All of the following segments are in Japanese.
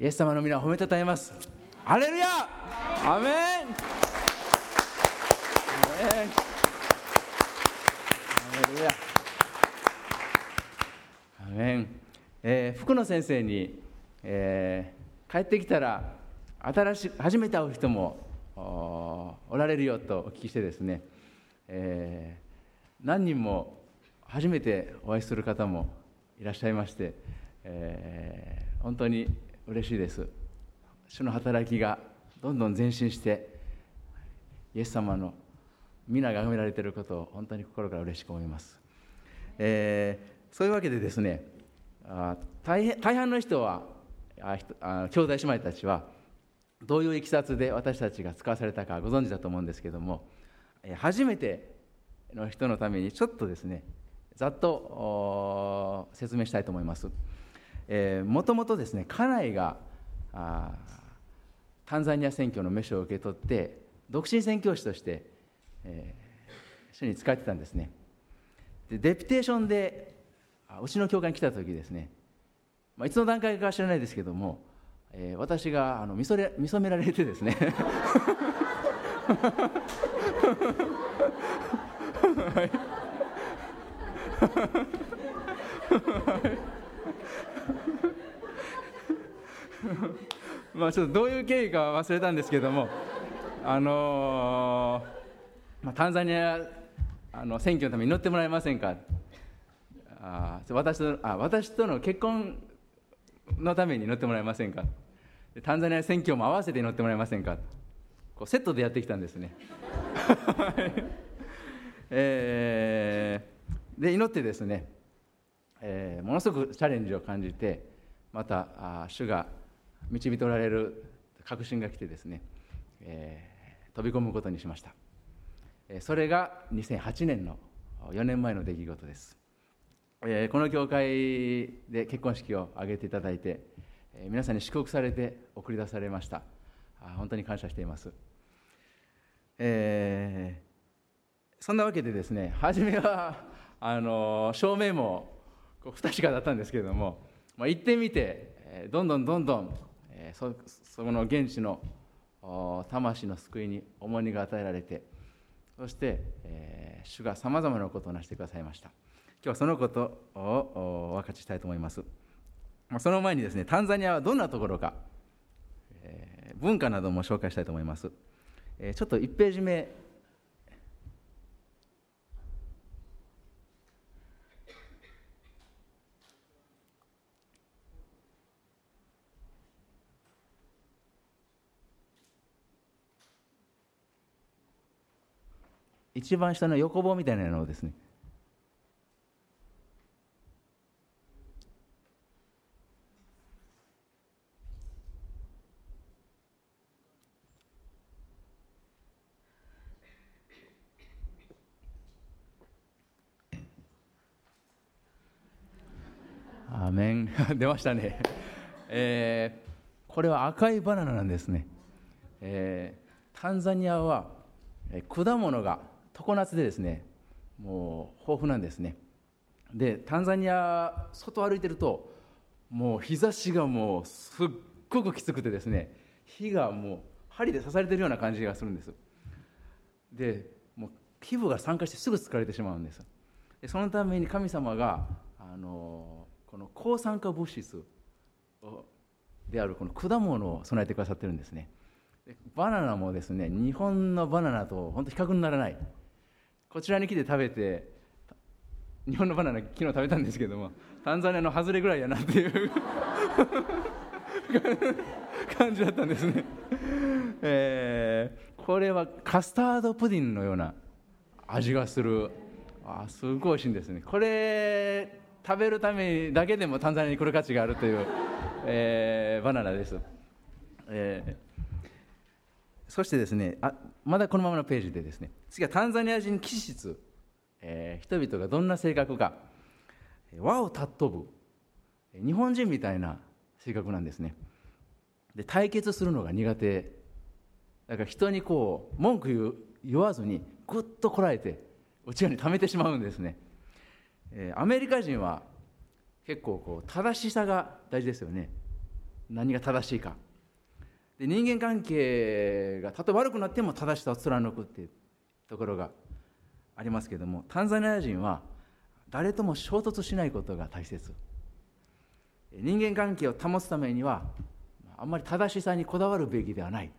イエス様の皆を褒めたたえます。ハレルヤ!アメン!アメン、えー、福野先生に、えー、帰ってきたら新し初めて会う人もおられるよとお聞きしてですね、えー、何人も初めてお会いする方もいらっしゃいまして、えー、本当に嬉しいです主の働きがどんどん前進してイエス様の皆が崇められていることを本当に心から嬉しく思います、えー、そういうわけでですねあ大大半の人はああ兄弟姉妹たちはどういういきさつで私たちが使わされたかご存知だと思うんですけども初めての人のためにちょっとですねざっと説明したいと思います。もともとですね家内がタンザニア選挙の召しを受け取って独身宣教師として、えー、主に使ってたんですね。でデピテーションでうちの教会に来た時ですね、まあ、いつの段階か知らないですけどもえー、私があの見それ見初められてですね。は い まあちょっとどういう経緯か忘れたんですけどもあのー、まあ、タンザニアあの選挙のために祈ってもらえませんか。あ私とあ私との結婚のために乗ってもらえませんか。タンザニア選挙も合わせて乗ってもらえませんか。こうセットでやってきたんですね、えー、で祈ってですね、えー、ものすごくチャレンジを感じてまたあ主が導いておられる確信が来てですね、えー、飛び込むことにしました。それが2008年の4年前の出来事です。えー、この教会で結婚式を挙げていただいて、えー、皆さんに祝福されて送り出されました。あ本当に感謝しています、えー、そんなわけでですね初めはあの照明もこう不確かだったんですけれども、まあ、行ってみて、えー、どんどんどんどん、え、そそこの現地の魂の救いに重荷が与えられてそして、えー、主がさまざまなことをなしてくださいました今日はそのことをお分かちしたいと思います。その前にですね、タンザニアはどんなところか、えー、文化なども紹介したいと思います。えー、ちょっと1ページ目、一番下の横棒みたいなのをですね。出ましたね、えー、これは赤いバナナなんですね、えー、タンザニアは果物が常夏でですねもう豊富なんですね。でタンザニア外歩いてるともう日差しがもうすっごくきつくてですね火がもう針で刺されてるような感じがするんです。でもう皮膚が酸化してすぐ疲れてしまうんです。でそのために神様があのこの抗酸化物質であるこの果物を備えてくださってるんですね。バナナもですね日本のバナナと本当比較にならない。こちらに来て食べて日本のバナナ昨日食べたんですけどもタンザニアの外れぐらいやなっていう 感じだったんですね、えー、これはカスタードプディンのような味がする。あすごい美味しいんですね。これ食べるためだけでもタンザニアに来る価値があるという、えー、バナナです、えー、そしてですねあまだこのままのページでですね次はタンザニア人気質、えー、人々がどんな性格か和を尊ぶ日本人みたいな性格なんですね。で対決するのが苦手。だから人にこう文句言わずにぐっとこらえて内側に溜めてしまうんですね。えアメリカ人は結構こう正しさが大事ですよね。何が正しいか。で人間関係がたとえ悪くなっても正しさを貫くっていうところがありますけれどもタンザニア人は誰とも衝突しないことが大切。人間関係を保つためにはあんまり正しさにこだわるべきではない。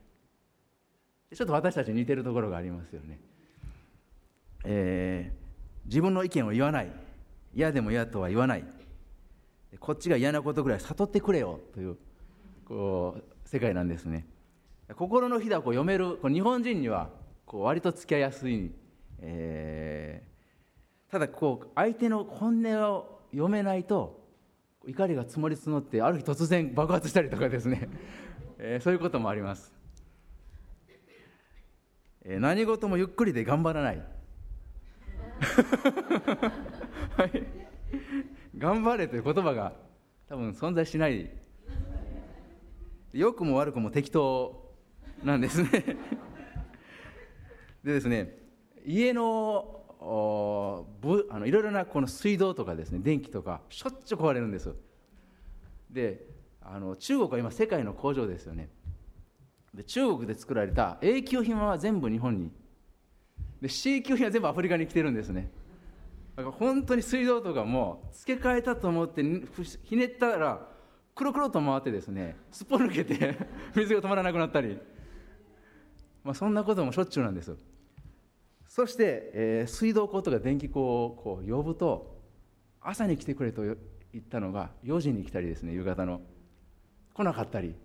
ちょっと私たちに似てるところがありますよね、えー、自分の意見を言わない。嫌でも嫌とは言わない。こっちが嫌なことぐらい悟ってくれよというこう世界なんですね。心のひだを読めるこ日本人にはこう割と付き合いやすいえー、ただこう相手の本音を読めないと怒りが積もり募ってある日突然爆発したりとかですね、えー、そういうこともあります、えー、何事もゆっくりで頑張らない。はい、頑張れという言葉が多分存在しない良くも悪くも適当なんですね。でですね家のあのいろいろなこの水道とかですね電気とかしょっちゅう壊れるんですであの中国は今世界の工場ですよね。で中国で作られた A 級品は全部日本に。で C 級品は全部アフリカに来てるんですね。だから本当に水道とかも付け替えたと思ってひねったらくるくると回ってですねすっぽ抜けて 水が止まらなくなったり、まあ、そんなこともしょっちゅうなんですそして、えー、水道工とか電気工をこう呼ぶと朝に来てくれと言ったのが4時に来たりですね夕方の。来なかったり。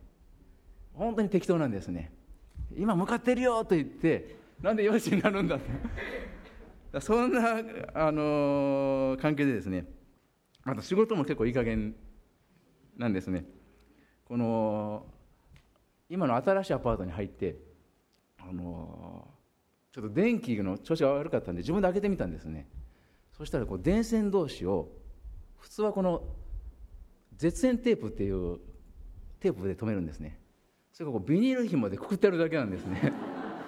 本当に適当なんですね。今向かってるよと言ってなんで4時になるんだって。そんな、あのー、関係でですねあと仕事も結構いい加減なんですね。この今の新しいアパートに入ってあのちょっと電気の調子が悪かったんで自分で開けてみたんですね。そしたらこう電線同士を普通はこの絶縁テープっていうテープで留めるんですね。それがこうビニール紐でくくってあるだけなんですね。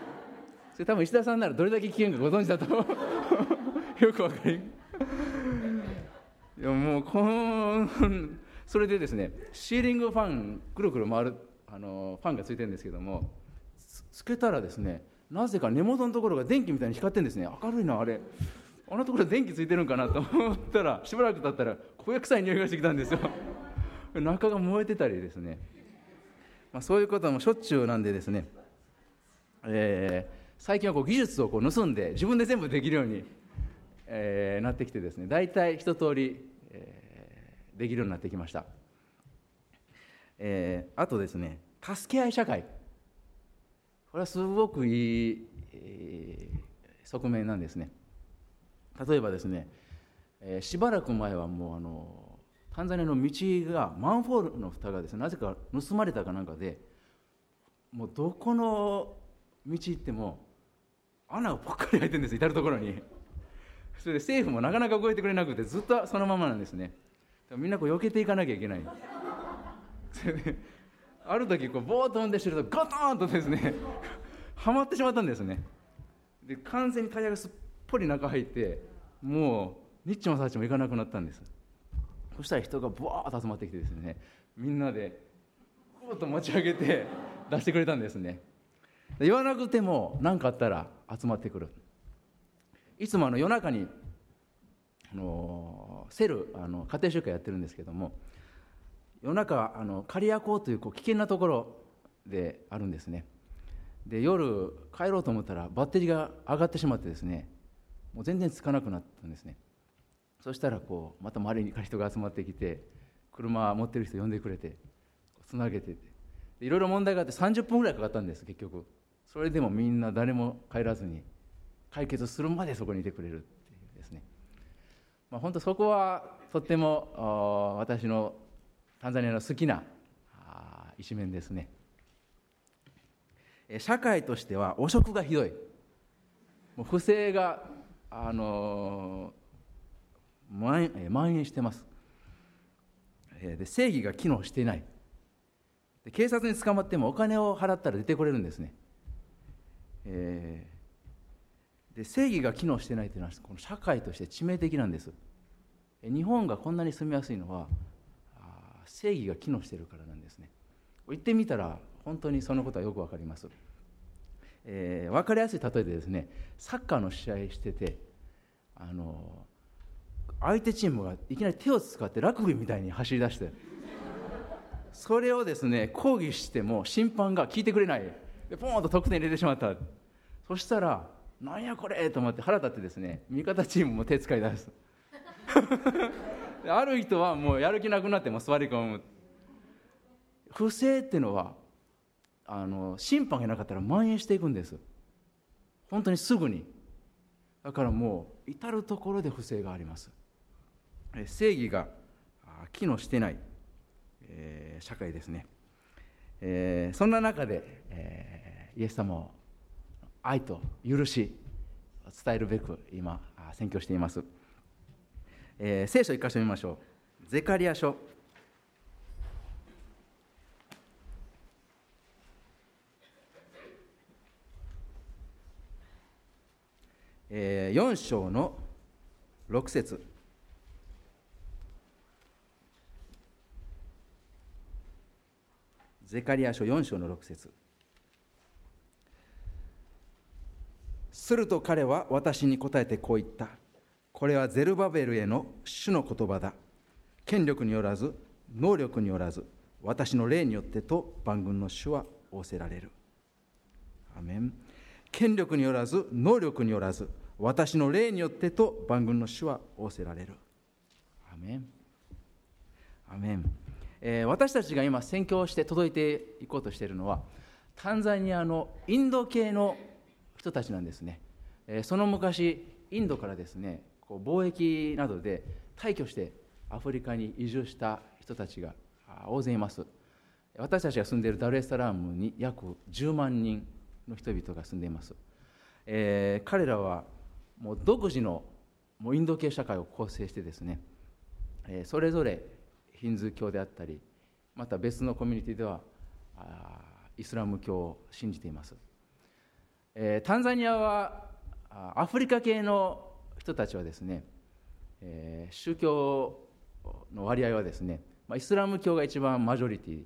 それ多分石田さんならどれだけ危険かご存知だと よくわかりいやもうこのそれでですねシーリングファンくるくる回るあのファンがついてるんですけどもつけたらですねなぜか根元のところが電気みたいに光ってるんですね。明るいなあれ。あのところ電気ついてるんかなと思ったらしばらく経ったら焦げ臭い匂いがしてきたんですよ。中が燃えてたりですね、まあ、そういうこともしょっちゅうなんでですね、えー、最近はこう技術をこう盗んで自分で全部できるように、えー、なってきてですね。大体一通り、できるようになってきました、えー、あとですね助け合い社会。これはすごくいい、えー、側面なんですね。例えばですね、えー、しばらく前はもうあのタンザニアの道がマンホールの蓋がですねなぜか盗まれたかなんかでもうどこの道行っても穴がぽっかり開いてるんです至る所に。それで政府もなかなか動いてくれなくてずっとそのままなんですね。みんなこう避けていかなきゃいけない。それである時こうボーッと飛んでしてるとガトーンとですね はまってしまったんですね。で完全にタイヤがすっぽり中入ってもうニッチもサーチも行かなくなったんです。そしたら人がブワーッと集まってきてですねみんなでこうと持ち上げて 出してくれたんですね。言わなくても何かあったら集まってくる。いつもあの夜中にあのセルあの家庭集会やってるんですけども夜中あの刈谷港というこう危険なところであるんですね。で夜帰ろうと思ったらバッテリーが上がってしまってですねもう全然つかなくなったんですね。そしたらこうまた周りに人が集まってきて車持ってる人呼んでくれてつなげていろいろ問題があって30分ぐらいかかったんです結局。それでもみんな誰も帰らずに解決するまでそこにいてくれるっていうですね、まあ、本当そこはとっても私のタンザニアの好きな一面ですね。社会としては汚職がひどい。もう不正が、あの蔓延してます。で正義が機能していない。で警察に捕まってもお金を払ったら出てこれるんですね、えー、で正義が機能してないというのはこの社会として致命的なんです。日本がこんなに住みやすいのは正義が機能しているからなんですね。行ってみたら本当にそのことはよく分かります、えー、分かりやすい例えでですねサッカーの試合しててあの相手チームがいきなり手を使ってラグビーみたいに走り出してそれをですね抗議しても審判が聞いてくれない。でポーンと得点入れてしまった。そしたらなんやこれと思って腹立ってですね味方チームも手使い出す。ある人はもうやる気なくなっても座り込む。不正っていうのはあの審判がなかったら蔓延していくんです。本当にすぐに。だからもう至る所で不正があります。正義が機能してない、えー、社会ですね、えー、そんな中で、えー、イエス様を愛と許し伝えるべく今宣教しています、えー、聖書一箇所見ましょう。ゼカリア書。えー、4章の6節。ゼカリア書4章の6節。すると彼は私に答えてこう言った。これはゼルバベルへの主の言葉だ。権力によらず、能力によらず、私の霊によってと万軍の主は仰せられる。アメン権力によらず、能力によらず、私の霊によってと万軍の主は仰せられる。アメン。アメン。えー、私たちが今宣教して届いていこうとしているのはタンザニアのインド系の人たちなんですね、えその昔インドからですねこう貿易などで退去してアフリカに移住した人たちが大勢います。私たちが住んでいるダルエスサラームに約10万人の人々が住んでいます、えー、彼らはもう独自のもうインド系社会を構成してですね、えー、それぞれヒンズー教であったりまた別のコミュニティではイスラム教を信じています。えー、タンザニアはアフリカ系の人たちはですね、えー、宗教の割合はですね、まあ、イスラム教が一番マジョリティ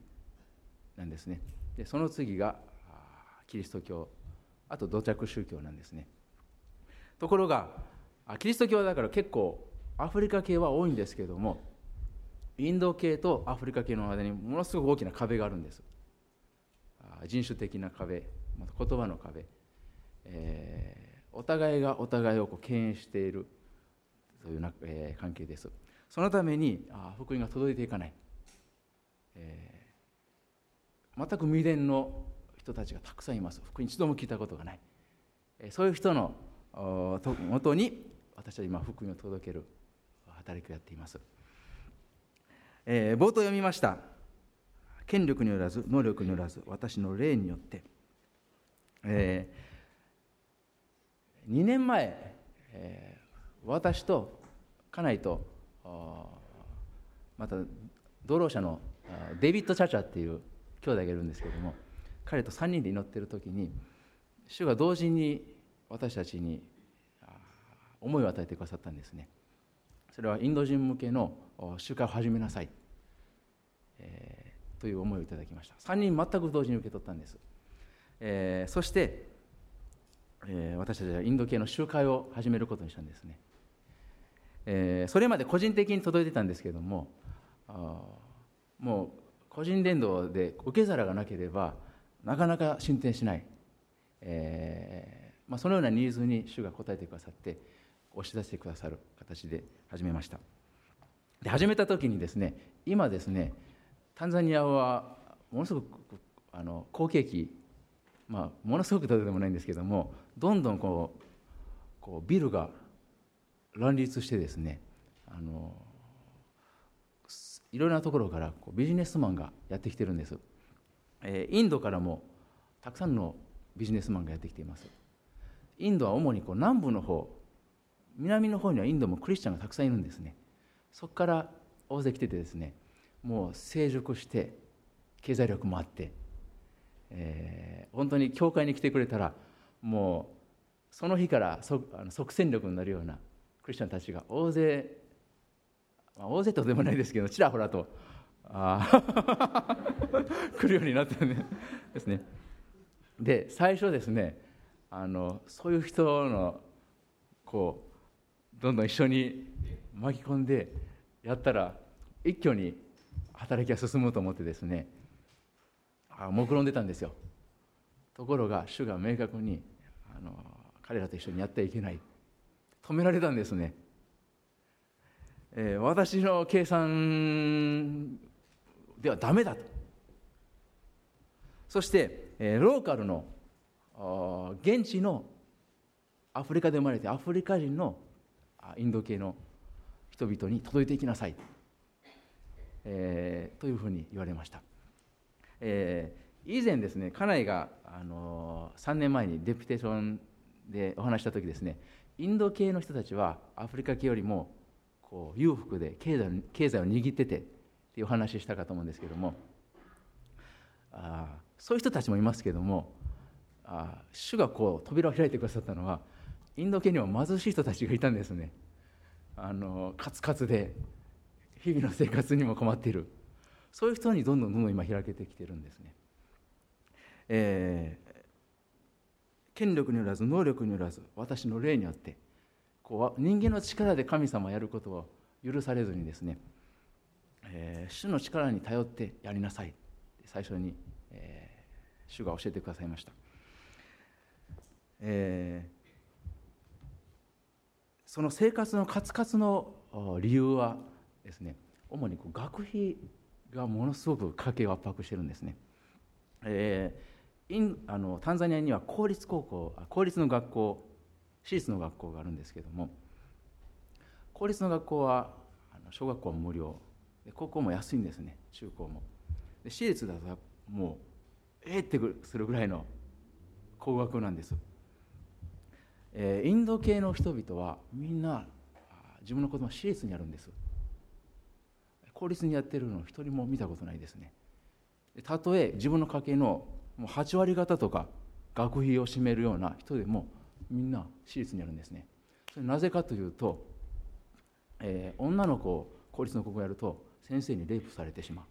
なんですね。でその次がキリスト教あと土着宗教なんですね。ところがキリスト教だから結構アフリカ系は多いんですけどもインド系とアフリカ系の間にものすごく大きな壁があるんです。人種的な壁また言葉の壁。えー、お互いがお互いをこう敬遠している。というな、えー、関係です。そのためにあ福音が届いていかない、えー、全く未練の人たちがたくさんいます。福音一度も聞いたことがない、え、そういう人のもとに私は今福音を届ける働きをやっています、え、冒頭読みました。権力によらず能力によらず私の霊によって、えー2年前、えー、私と家内とまた道路者のデビッド・チャチャっていう兄弟がいるんですけども彼と3人で祈ってる時に主が同時に私たちに思いを与えてくださったんですね。それはインド人向けの集会を始めなさい、えー、という思いをいただきました。3人全く同時に受け取ったんです、えー、そしてえー、私たちはインド系の集会を始めることにしたんですね、えー、それまで個人的に届いてたんですけどももう個人伝道で受け皿がなければなかなか進展しない、えーまあ、そのようなニーズに主が応えてくださって押し出してくださる形で始めました。で始めた時にですね今ですねタンザニアはものすごくあの好景気まあ、ものすごく例えでもないんですけどもどんどんこうこうビルが乱立してですねあのいろいろなところからこうビジネスマンがやってきてるんです、えー、インドからもたくさんのビジネスマンがやってきています。インドは主にこう南部の方南の方にはインドもクリスチャンがたくさんいるんですね。そこから大勢来ててですねもう成熟して経済力もあってえー、本当に教会に来てくれたらもうその日から即戦力になるようなクリスチャンたちが大勢、まあ、大勢とでもないですけどちらほらとあ 来るようになったんですね。で最初ですねあのそういう人のこうどんどん一緒に巻き込んでやったら一挙に働きが進むと思ってですね目論んでたんですよ。ところが主が明確にあの彼らと一緒にやってはいけない。止められたんですね、えー、私の計算ではダメだと。そして、えー、ローカルの現地のアフリカで生まれてアフリカ人のインド系の人々に届いていきなさい、えー、というふうに言われました、えー、以前ですね家内が、あのー、3年前にデプテーションでお話した時ですねインド系の人たちはアフリカ系よりもこう裕福で経済経済を握っててっていうお話したかと思うんですけどもあそういう人たちもいますけどもあ主がこう扉を開いてくださったのはインド系には貧しい人たちがいたんですね。あのカツカツで日々の生活にも困っている。そういう人にどんどんどんどん今開けてきてるんですね、えー、権力によらず能力によらず私の霊によってこう人間の力で神様をやることを許されずにですね、えー、主の力に頼ってやりなさい。最初に、えー、主が教えてくださいました。えー、その生活のカツカツの理由はですね主にこう学費がものすごく家計を圧迫してるんですね、えー、インあのタンザニアには公立高校公立の学校私立の学校があるんですけども公立の学校は小学校は無料高校も安いんですね中高も。で私立だともうええってするぐらいの高額なんです。えー、インド系の人々はみんな自分の子供は私立にあるんです。公立にやってるの一人も見たことないですね。たとえ自分の家計のもう8割方とか学費を占めるような人でもみんな私立にあるんですね。それなぜかというと、えー、女の子を公立の高校やると先生にレイプされてしまう。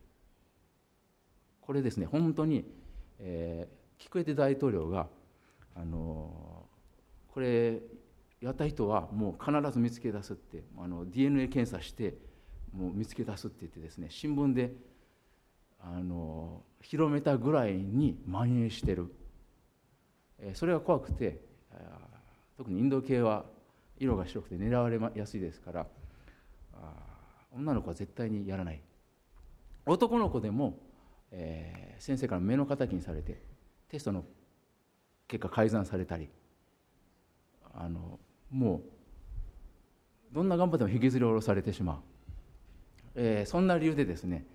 これですね本当に、えー、キクエテ大統領があのこれやった人はもう必ず見つけ出すってあの DNA 検査してもう見つけ出すって言ってですね新聞であの広めたぐらいに蔓延してる。それが怖くて特にインド系は色が白くて狙われやすいですから女の子は絶対にやらない。男の子でも、えー、先生から目の敵にされてテストの結果改ざんされたりあのもうどんな頑張っても引きずり下ろされてしまう、えー、そんな理由でですね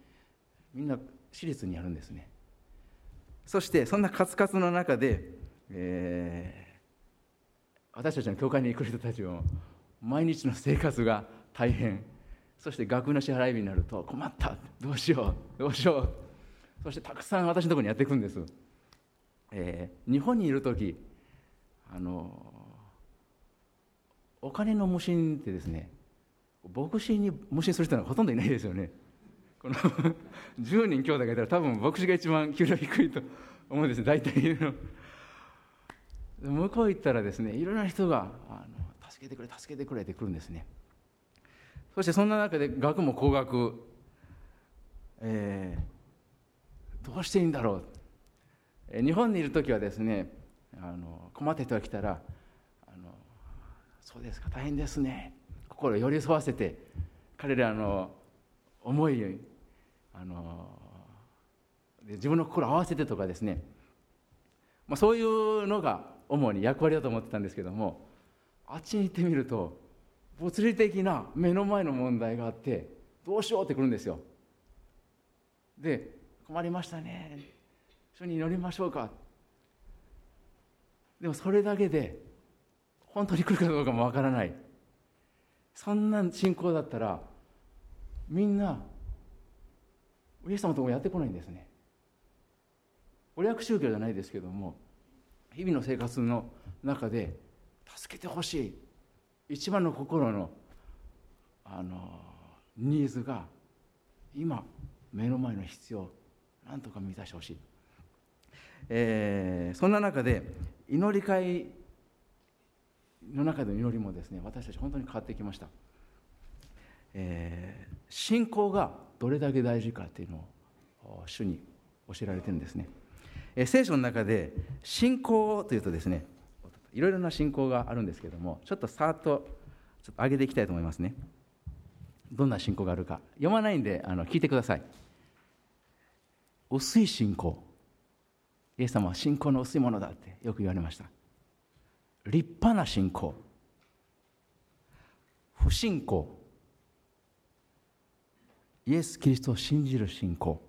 みんな私立にやるんですね。そしてそんなカツカツの中で、えー、私たちの教会に来る人たちも毎日の生活が大変。そして学の支払い日になると困った。どうしよう。どうしよう。そしてたくさん私のところにやってくるんです、えー、日本にいる時あのお金の無心ってですね牧師に無心する人はほとんどいないですよね。この 10人兄弟がいたら多分牧師が一番給料低いと思うんです大体の。向こう行ったらですねいろんな人があの助けてくれ助けてくれって来るんですね。そしてそんな中で額も高額、えー、どうしていいんだろう、え日本にいる時はですねあの困った人が来たらあのそうですか大変ですね。心寄り添わせて彼らの思いあの自分の心を合わせてとかですね、まあ、そういうのが主に役割だと思ってたんですけどもあっちに行ってみると物理的な目の前の問題があってどうしようってくるんですよ。で困りましたね。一緒に祈りましょうか。でもそれだけで本当に来るかどうかもわからない。そんな信仰だったらみんなイエス様ともやってこないんですね。親約宗教じゃないですけども日々の生活の中で助けてほしい。一番の心のあのニーズが今目の前の必要。なんとか満たしてほしい、えー、そんな中で祈り会の中での祈りもですね私たち本当に変わってきました、えー、信仰がどれだけ大事かっていうのを主に教えられてるんですね、えー、聖書の中で信仰というとですねいろいろな信仰があるんですけどもちょっとさーっとちょっと上げていきたいと思いますね。どんな信仰があるか。読まないんであの聞いてください。薄い信仰。イエス様は信仰の薄いものだってよく言われました。立派な信仰。不信仰。イエス・キリストを信じる信仰。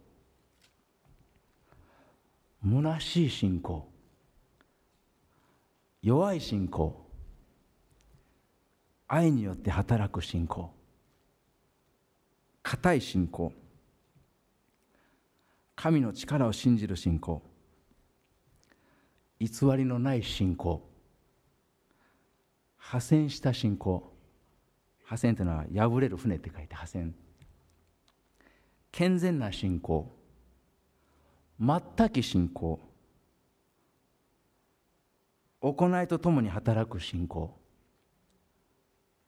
虚しい信仰。弱い信仰。愛によって働く信仰。固い信仰。神の力を信じる信仰。偽りのない信仰。破線した信仰。破線というのは破れる船って書いて破線。健全な信仰。全き信仰。行いとともに働く信仰。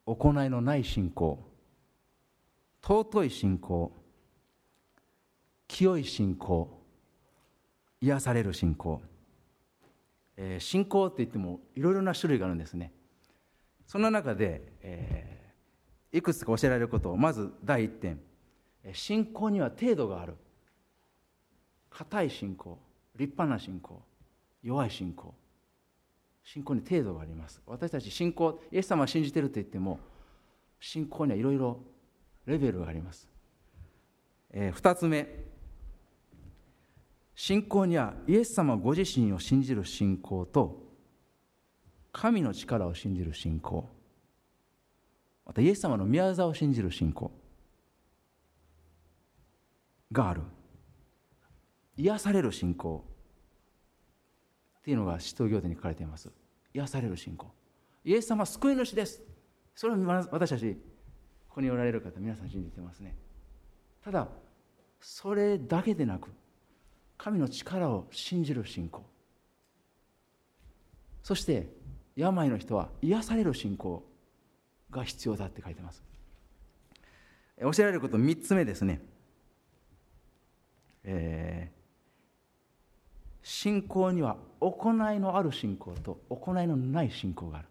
行いのない信仰。尊い信仰。清い信仰。癒される信仰、えー、信仰って言ってもいろいろな種類があるんですね。その中で、えー、いくつか教えられることをまず第一点。信仰には程度がある。固い信仰立派な信仰弱い信仰。信仰に程度があります。私たち信仰イエス様は信じてると言っても信仰にはいろいろレベルがあります、えー、2つ目。信仰にはイエス様ご自身を信じる信仰と神の力を信じる信仰。またイエス様の宮沢を信じる信仰。がある。癒される信仰。っていうのが使徒行伝に書かれています。癒される信仰。イエス様は救い主です。それを私たちここにおられる方皆さん信じてますね。ただそれだけでなく神の力を信じる信仰。そして病の人は癒される信仰が必要だって書いてます。教えられること3つ目ですね。えー、信仰には行いのある信仰と行いのない信仰がある。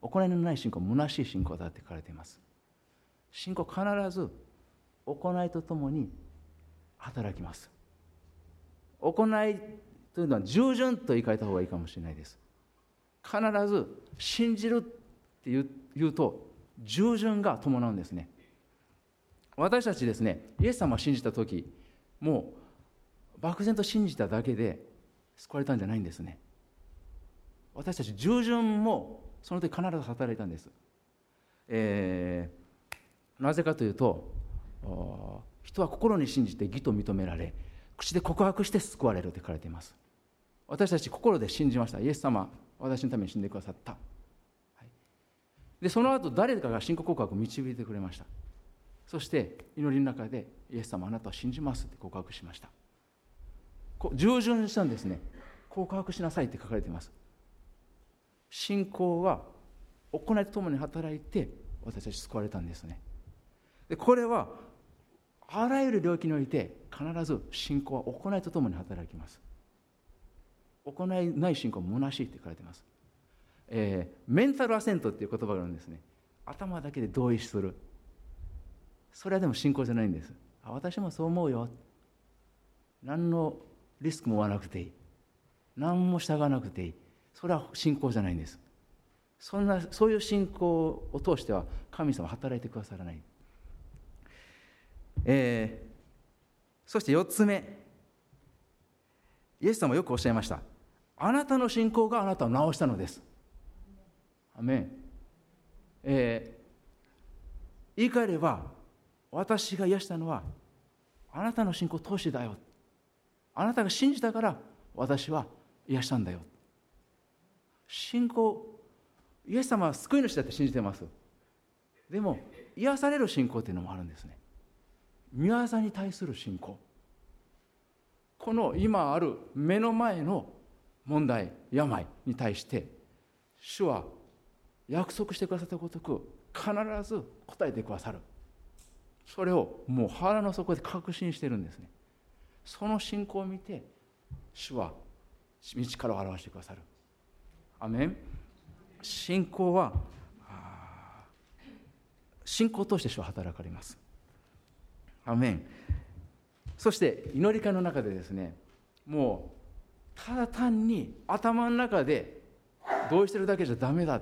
行いのない信仰虚しい信仰だって書かれています。信仰必ず行いとともに働きます。行いというのは従順と言い換えた方がいいかもしれないです。必ず信じるって言うと従順が伴うんですね。私たちですねイエス様を信じた時もう漠然と信じただけで救われたんじゃないんですね。私たち従順もその時必ず働いたんです、えー、なぜかというと人は心に信じて義と認められ口で告白して救われると書かれています。私たち心で信じました。イエス様私のために死んでくださった、はい、でその後誰かが信仰告白を導いてくれました。そして祈りの中でイエス様あなたを信じますって告白しました。従順したんですね。告白しなさいって書かれています。信仰は行いとともに働いて私たち救われたんですね。でこれはあらゆる領域において必ず信仰は行いとともに働きます。行いない信仰も虚しいって書かれてます、えー、メンタルアセントっていう言葉があるんですね。頭だけで同意する。それはでも信仰じゃないんです。あ私もそう思うよ。何のリスクも負わなくていい。何も従わなくていい。それは信仰じゃないんです。そんなそういう信仰を通しては神様働いてくださらない。えー、そして4つ目。イエス様よくおっしゃいました。あなたの信仰があなたを治したのです。アメン、えー、言い換えれば私が癒したのはあなたの信仰を通しだよ。あなたが信じたから私は癒したんだよ。信仰イエス様は救い主だって信じてます。でも癒される信仰っていうのもあるんですね。御業に対する信仰。この今ある目の前の問題病に対して主は約束してくださったごとく必ず答えてくださる。それをもう腹の底で確信してるんですね。その信仰を見て主は道からを表してくださる。アメン。信仰は信仰を通して主は働かれます。アメン。そして祈り会の中でですねもうただ単に頭の中で同意してるだけじゃダメだ。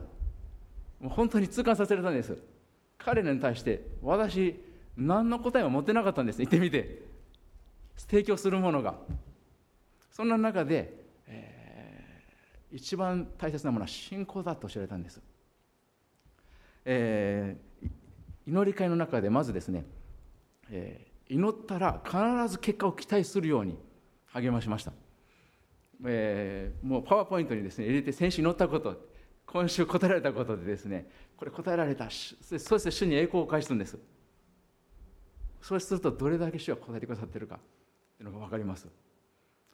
もう本当に痛感させられたんです。彼らに対して私何の答えも持ってなかったんです。言ってみて。提供するものが。そんな中で、えー、一番大切なものは信仰だと教えられたんです、えー、祈り会の中でまずですね、えー、祈ったら必ず結果を期待するように励ましました、えー、もうパワーポイントにですね入れて先週祈ったこと今週答えられたことでですねこれ答えられたそして主に栄光を返すんです。そうするとどれだけ主は答えてくださっているかというのが分かります。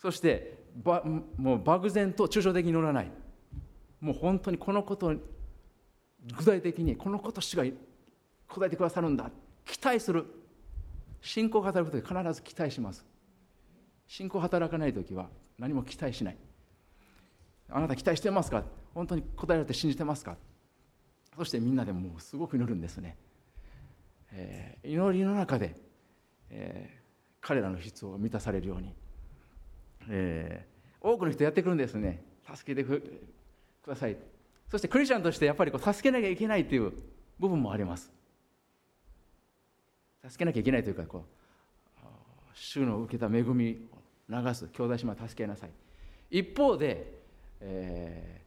そしてばもう漠然と抽象的に乗らない。もう本当にこのこと具体的にこのこと主が答えてくださるんだ。期待する。信仰が働く時必ず期待します。信仰働かない時は何も期待しない。あなた期待してますか？本当に答えられて信じてますか？そしてみんなでもうすごく祈るんですね、えー、祈りの中で、えー、彼らの必要が満たされるように、えー、多くの人やってくるんですね。助けてください。そしてクリスチャンとしてやっぱりこう助けなきゃいけないという部分もあります。助けなきゃいけないというかこう主の受けた恵み流す。兄弟姉妹助けなさい。一方で、え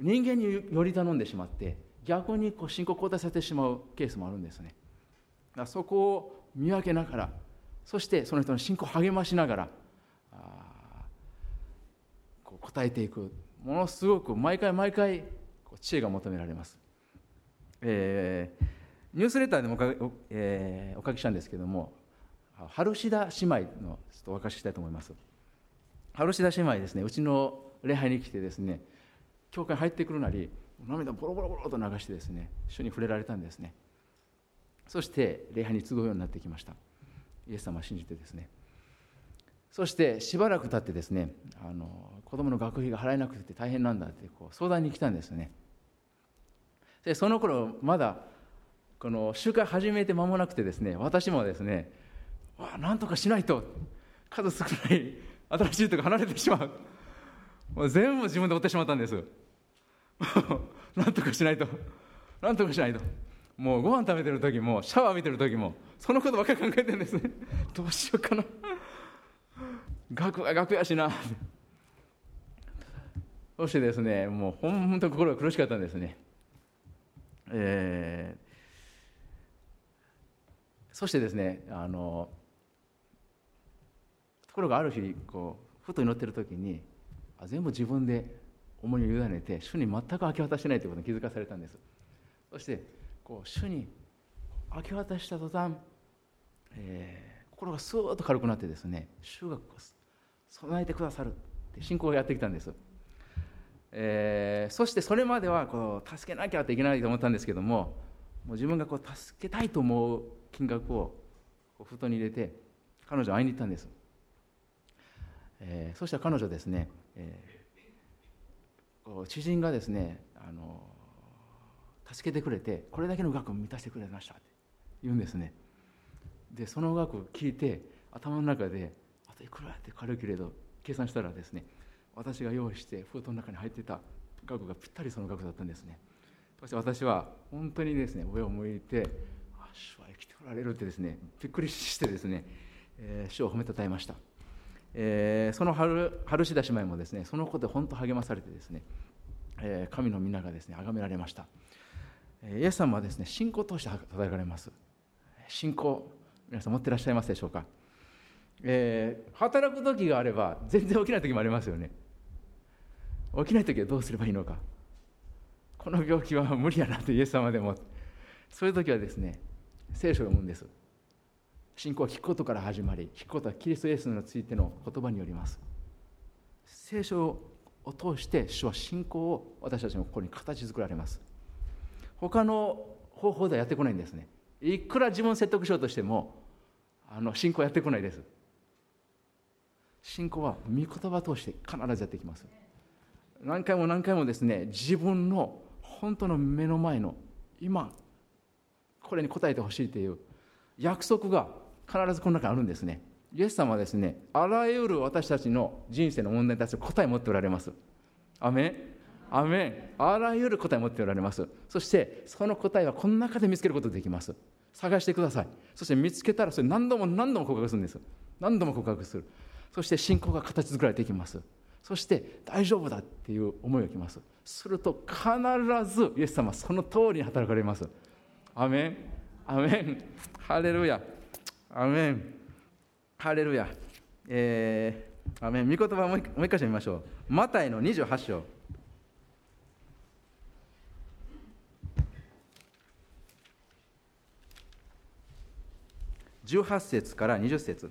ー、人間により頼んでしまって逆にこう信仰交代させてしまうケースもあるんですね。だそこを見分けながらそしてその人の信仰を励ましながらこう答えていく。ものすごく毎回毎回知恵が求められます、えーニュースレターでもおか,、えー、お書きしたんですけども春志田姉妹のちょっとお書きしたいと思います。春志田姉妹ですねうちの礼拝に来てですね教会に入ってくるなり涙ボロボロボロと流してですね主に触れられたんですね。そして礼拝に集うようになってきました。イエス様を信じてですね。そしてしばらく経ってですねあの子供の学費が払えなくて大変なんだってこう相談に来たんですね。でその頃まだこの集会始めて間もなくてですね私もですねわなんとかしないと。数少ない新しい人が離れてしまう。もう全部自分で追ってしまったんです。なんとかしないと。なんとかしないと。もうご飯食べてる時もシャワー浴びてる時もそのことばっかり考えてるんです。ねどうしようかな。学は学やしな。そしてですねもう本当心が苦しかったんですね。えーそしてですねあのころがある日こうふと祈ってる時にあ全部自分で重荷を委ねて主に全く明け渡してないということに気づかされたんです。そしてこう主に明け渡した途端、えー、心がスーッと軽くなってですね主が備えてくださるって信仰がやってきたんです、えー、そしてそれまではこう助けなきゃといけないと思ったんですけどももう自分がこう助けたいと思う金額を布団に入れて彼女は会いに行ったんです、えー、そしたら彼女ですね、えー、知人がですねあの助けてくれてこれだけの額を満たしてくれましたって言うんですね。でその額を聞いて頭の中であといくらって軽いけれど計算したらですね私が用意して封筒の中に入ってた額がぴったりその額だったんですね。そして私は本当にですね上を向いてあ主は生きておられるってですねびっくりしてですね、えー、主を褒めたたえました、えー、その春春志田姉妹もですねそのことで本当励まされてですね、えー、神の皆がですね崇められました。イエス様はですね信仰を通して叩かれます。信仰皆さん持ってらっしゃいますでしょうか、えー、働く時があれば全然起きない時もありますよね。起きない時はどうすればいいのか。この病気は無理やなとイエス様でもそういう時はですね聖書を読むんです。信仰は聞くことから始まり聞くことはキリストイエスについての言葉によります。聖書を通して主は信仰を私たちの心に形作られます。他の方法ではやってこないんですね。いくら自分を説得しようとしてもあの信仰やってこないです。信仰は御言葉を通して必ずやってきます。何回も何回もですね自分の本当の目の前の今これに応えてほしいという約束が必ずこの中にあるんですね。イエス様はですねあらゆる私たちの人生の問題に対する答えを持っておられます。アメン。アメン。あらゆる答えを持っておられます。そしてその答えはこの中で見つけることができます。探してください。そして見つけたらそれ何度も何度も告白するんです。何度も告白する。そして信仰が形作られていきます。そして大丈夫だっていう思いがきます。すると必ずイエス様はその通りに働かれます。アメン。アメン。ハレルヤ。アメンハレルヤえー、アメン御言葉をもう一回し見ましょう。マタイの28章。18節から20節。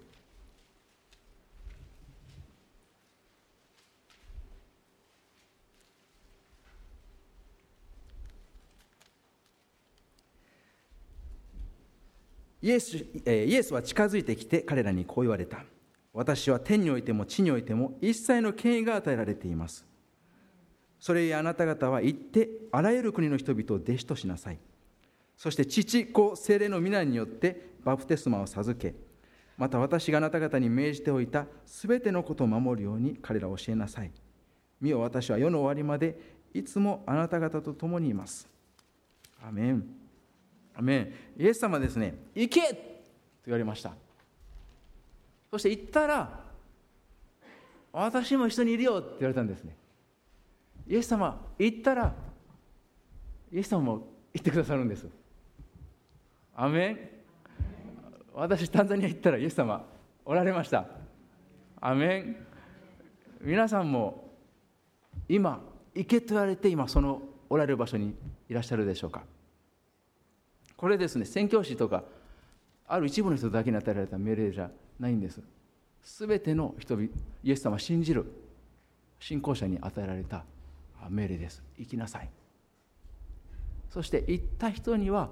イエスイエスは近づいてきて彼らにこう言われた。私は天においても地においても一切の権威が与えられています。それゆえあなた方は行ってあらゆる国の人々を弟子としなさい。そして父子精霊の皆によってバプテスマを授けまた私があなた方に命じておいたすべてのことを守るように彼らを教えなさい。見よ私は世の終わりまでいつもあなた方と共にいます。アメン。アメン。イエス様ですね行け!と言われました。そして行ったら私も一緒にいるよ!って言われたんですね。イエス様行ったらイエス様も行ってくださるんです。アメン。私タンザニア行ったらイエス様おられました。アメン。皆さんも今行けと言われて今そのおられる場所にいらっしゃるでしょうか。これですね。宣教師とかある一部の人だけに与えられた命令じゃないんです。全ての人々イエス様を信じる。信仰者に与えられた命令です。行きなさい。そして行った人には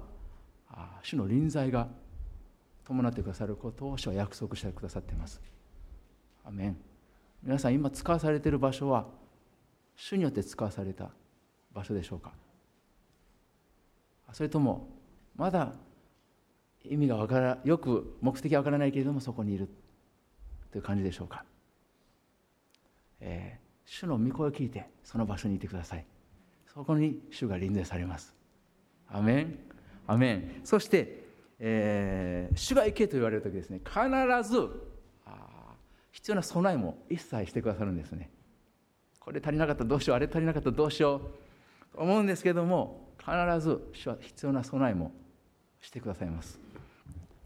主の臨在が伴ってくださることを主は約束してくださっています。アメン。皆さん今使わされている場所は主によって使わされた場所でしょうか？それともまだ意味がわからよく目的はわからないけれどもそこにいる。という感じでしょうか、えー、主の御声を聞いてその場所にいてください。そこに主が臨在されます。アメン。アメン。そして、えー、主が行けと言われる時ですね。必ず必要な備えも一切してくださるんですね。これ足りなかったらどうしよう。あれ足りなかったらどうしよう。と思うんですけども必ず主は必要な備えもしてくださいます、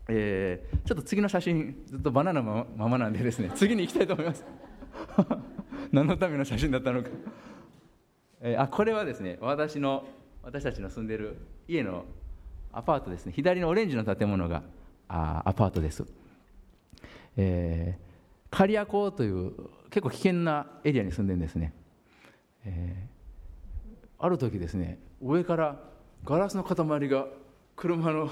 えー、ちょっと次の写真ずっとバナナのままなんでですね次に行きたいと思います。何のための写真だったのか、えー、あこれはですね私の私たちの住んでる家のアパートですね。左のオレンジの建物があアパートです、えー、刈谷港という結構危険なエリアに住んでるんですね、えー、ある時ですね上からガラスの塊が車の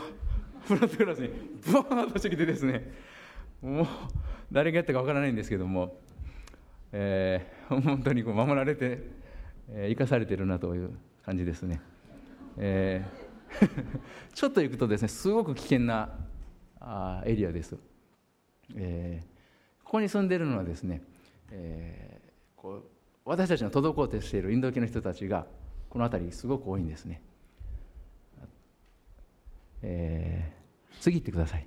フロントグラスにブワーンとしてきてですね。もう誰がやったかわからないんですけども、えー、本当にこう守られて、えー、生かされてるなという感じですね、えー、ちょっと行くとですねすごく危険なあエリアです、えー、ここに住んでるのはですね、えー、こう私たちの滞ってしているインド系の人たちがこの辺りすごく多いんですね、えー、次行ってください。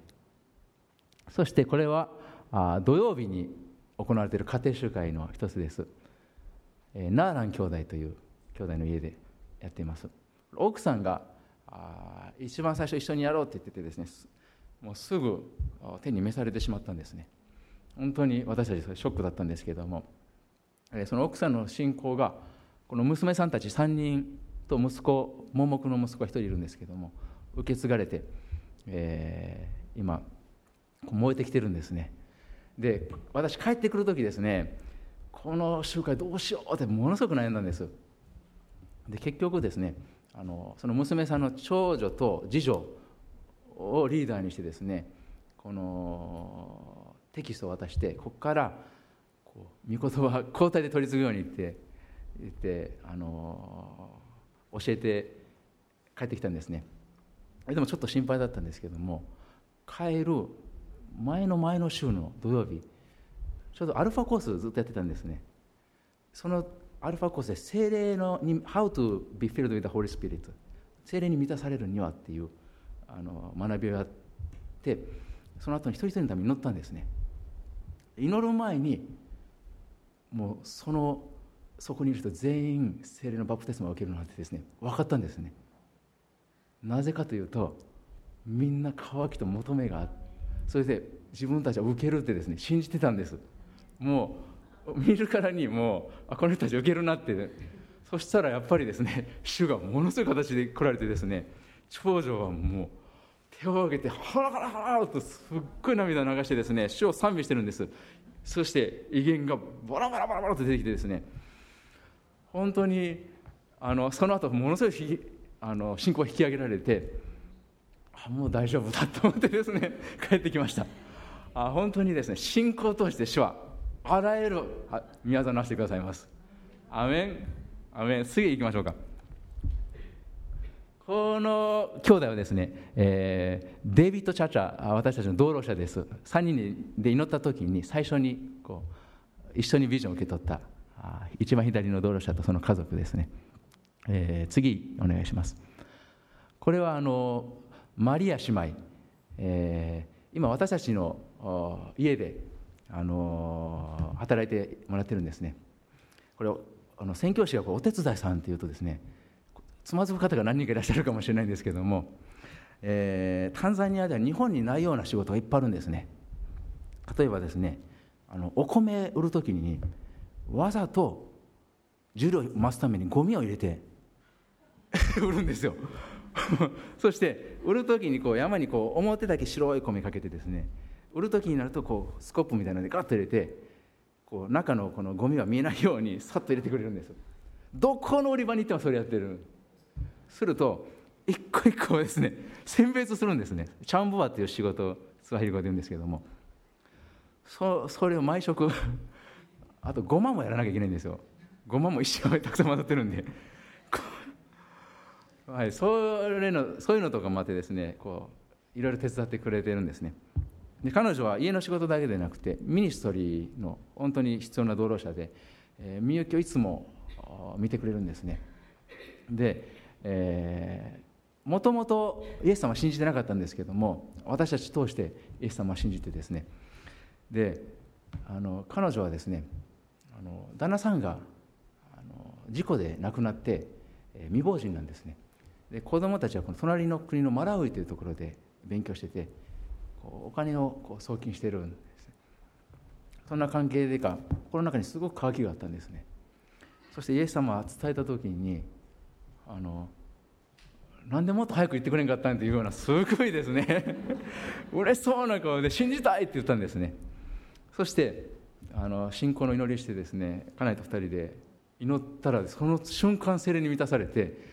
そしてこれはあ土曜日に行われている家庭集会の一つです、えー、ナーラン兄弟という兄弟の家でやっています。奥さんがあ一番最初一緒にやろうって言っててですねもうすぐ手に召されてしまったんですね。本当に私たちショックだったんですけどもその奥さんの信仰がこの娘さんたち3人と息子盲目の息子が1人いるんですけども受け継がれて、えー、今燃えてきてるんですね。で私帰ってくる時ですねこの集会どうしようってものすごく悩んだんです。で結局ですねあのその娘さんの長女と次女をリーダーにしてですねこのテキストを渡してここからこう御言葉交代で取り継ぐように言って言ってあの教えて帰ってきたんですね。でもちょっと心配だったんですけども帰る前の前の週の土曜日ちょうどアルファコースずっとやってたんですね。そのアルファコースで精霊のに How to be filled with the Holy Spirit 精霊に満たされるにはっていうあの学びをやってその後に一人一人のために祈ったんですね。祈る前にもうそのそこにいる人全員精霊のバプテスマを受けるなんてですね分かったんですね。なぜかというとみんな渇きと求めがあってそれで自分たちは受けるってですね信じてたんです。もう見るからにもうあこの人たち受けるなって、そしたらやっぱりですね主がものすごい形で来られてですね長女はもう手を挙げてハラハラハラとすっごい涙流してですね主を賛美してるんです。そして威厳がバラバラバラバラと出てきてですね本当にあのその後ものすごいあの信仰を引き上げられてあもう大丈夫だと思ってですね 帰ってきました。あ本当にですね信仰を通して主はあらゆる宮沢なしてくださいます。アメン。アメン。次行きましょうか。この兄弟はですね、えー、デイビッド・チャチャ私たちの道路者です。3人で祈った時に最初にこう一緒にビジョンを受け取った一番左の道路者とその家族ですね、えー、次お願いします。これはあのマリア姉妹、えー、今私たちの家であの働いてもらってるんですね。これあの宣教師がお手伝いさんというとですねつまずく方が何人かいらっしゃるかもしれないんですけども、えー、タンザニアでは日本にないような仕事がいっぱいあるんですね。例えばですねあのお米売る時にわざと重量を増すためにゴミを入れて 売るんですよ。そして売る時にこう山にこう表だけ白い米かけてですね売る時になるとこうスコップみたいなのでガッと入れてこう中のこのゴミは見えないようにさっと入れてくれるんですどこの売り場に行ってもそれやってる。すると一個一個ですね選別するんですね。チャンボバっていう仕事をスワヒリ語で言うんですけども。そそれを毎食あとごまもやらなきゃいけないんですよ。ごまも一生たくさん混ざってるんで。はい、それのそういうのとかもあってですねこういろいろ手伝ってくれてるんですね。で彼女は家の仕事だけでなくてミニストリーの本当に必要な道路者で、えー、みゆきをいつも見てくれるんですね。で、えー、もともとイエス様は信じてなかったんですけども私たち通してイエス様は信じてですね。であの彼女はですねあの旦那さんがあの事故で亡くなって、えー、未亡人なんですね。で子供たちはこの隣の国のマラウイというところで勉強しててこうお金をこう送金してるんです。そんな関係でか心の中にすごく渇きがあったんですね。そしてイエス様は伝えた時にあのなんでもっと早く言ってくれんかったんというようなすごいですね。嬉しそうな顔で信じたいって言ったんですね。そしてあの信仰の祈りしてですね家内と2人で祈ったらその瞬間精霊に満たされて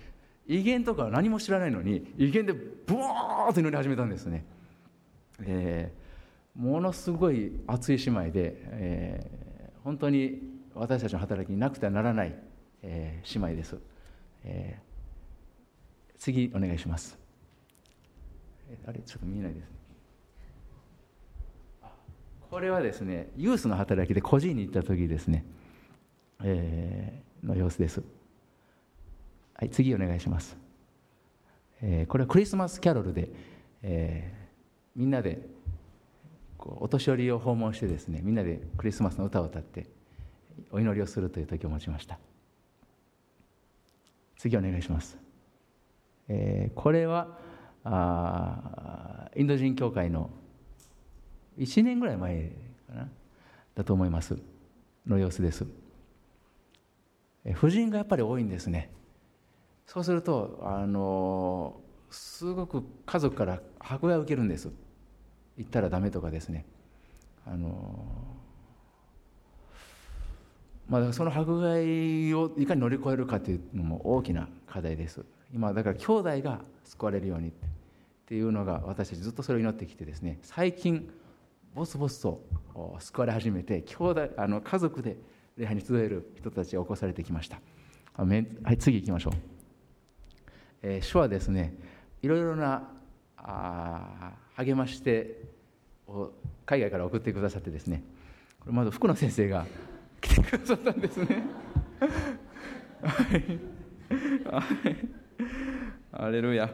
威厳とか何も知らないのに威厳でブワーッと祈り始めたんですね、えー、ものすごい熱い姉妹で、えー、本当に私たちの働きになくてはならない、えー、姉妹です、えー、次お願いします。あれちょっと見えないですね。これはですねユースの働きで孤児院に行った時ですね、えー、の様子です。はい、次お願いします。えー、これはクリスマスキャロルで、えー、みんなでこうお年寄りを訪問してですねみんなでクリスマスの歌を歌ってお祈りをするという時を持ちました。次お願いします、えー、これはあインド人教会の1年ぐらい前かなだと思いますの様子です、え、婦人がやっぱり多いんですね。そうするとあのすごく家族から迫害を受けるんです。行ったらダメとかですね。あのまあ、その迫害をいかに乗り越えるかというのも大きな課題です。今だから兄弟が救われるようにっていうのが私たちずっとそれを祈ってきてですね。最近ボスボスと救われ始めて兄弟あの家族で礼拝に集える人たちが起こされてきました。はい次行きましょう、えー、主はですねいろいろなあ励ましてを海外から送ってくださってですねこれまず福野先生が 来てくださったんですね。はい。はい。アレルヤ、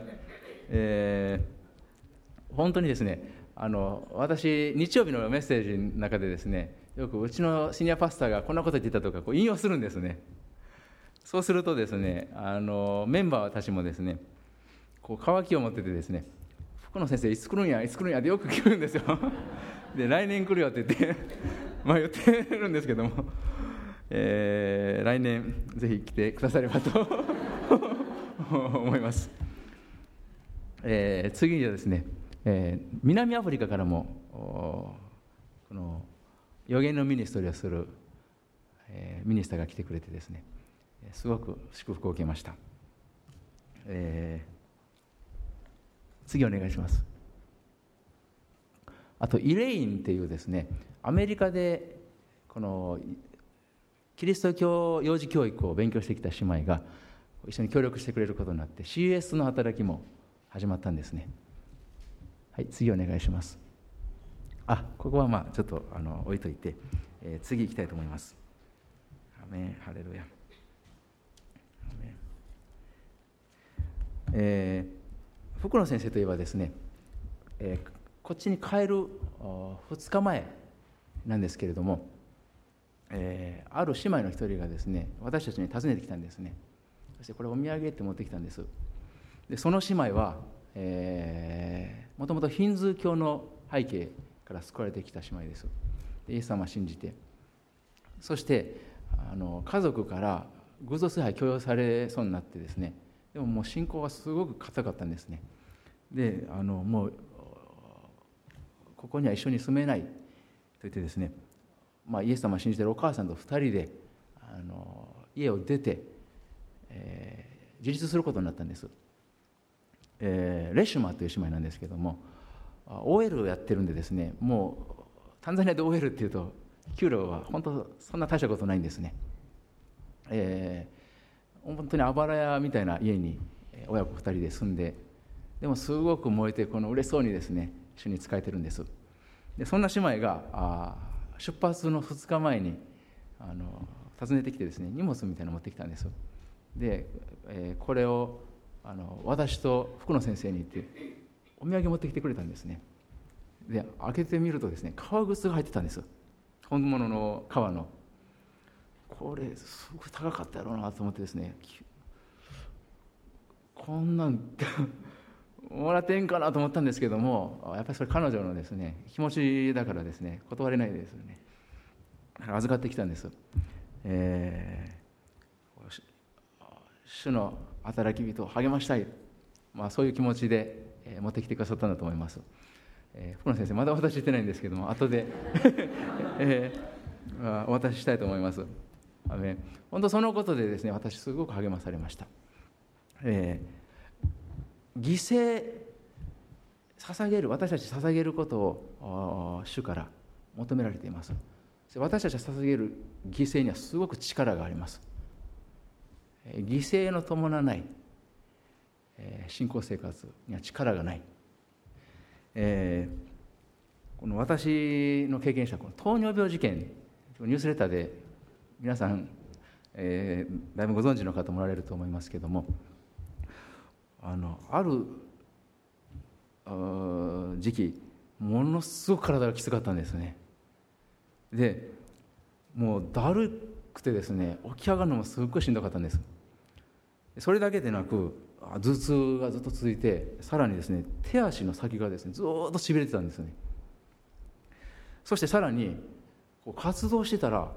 えー、本当にですねあの私日曜日のメッセージの中でですねよくうちのシニアパスタがこんなこと言ってたとかこう引用するんですね。そうするとですねあのメンバーたちもですねこう渇きを持っててですね福野先生いつ来るんやいつ来るんやってよく聞くんですよ。で来年来るよって言ってまあ言ってるんですけども、えー、来年ぜひ来てくださればと 思います、えー、次にはですね、えー、南アフリカからもこの予言の ministry をする、えー、 minister が来てくれてですねすごく祝福を受けました、えー、次お願いします。あとイレインっていうですねアメリカでこのキリスト教幼児教育を勉強してきた姉妹が一緒に協力してくれることになって CS の働きも始まったんですね。はい次お願いします。あここはまあちょっとあの置いといて、えー、次行きたいと思います。アメンハレルヤ。えー、福野先生といえばですね、えー、こっちに帰る2日前なんですけれども、えー、ある姉妹の一人がですね私たちに訪ねてきたんですね。そしてこれお土産って持ってきたんです。でその姉妹はもともとヒンズー教の背景から救われてきた姉妹です。でイエス様を信じて。そしてあの家族から偶像崇拝強要されそうになってですねでももう信仰はすごく硬かったんですね。であのもうここには一緒に住めない。と言ってですね、まあ、イエス様を信じているお母さんと2人であの家を出て、えー、自立することになったんです、えー、レシュマという姉妹なんですけども OL をやってるんでですねもうタンザニアで OL っていうと給料は本当そんな大したことないんですね、えー本当にあばら屋みたいな家に親子2人で住んででもすごく燃えてこの嬉しそうにですね主に仕えてるんです。でそんな姉妹があ出発の2日前にあの訪ねてきてですね荷物みたいなの持ってきたんです。で、えー、これをあの私と福野先生に言ってお土産持ってきてくれたんですね。で開けてみるとですね革靴が入ってたんです。本物の革の。これすごく高かったやろうなと思ってですね。こんなん もらってんかなと思ったんですけどもやっぱりそれ彼女のですね気持ちだからですね断れないですよね。預かってきたんです、えー、主の働き人を励ましたい、まあ、そういう気持ちで、え、持ってきてくださったんだと思います、えー、福野先生まだお渡ししてないんですけども後で、えー、お渡ししたいと思います。アメ本当そのことでですね私すごく励まされました、えー、犠牲捧げる私たち捧げることを主から求められています。私たちが捧げる犠牲にはすごく力があります。犠牲の伴わない信仰生活には力がない、えー、この私の経験したこの糖尿病事件ニュースレターで皆さん、えー、だいぶご存知の方もおられると思いますけどもあのある時期ものすごく体がきつかったんですね。でもうだるくてですね起き上がるのもすっごいしんどかったんです。それだけでなく頭痛がずっと続いてさらにですね手足の先がですねずっとしびれてたんですね。そしてさらにこう活動してたら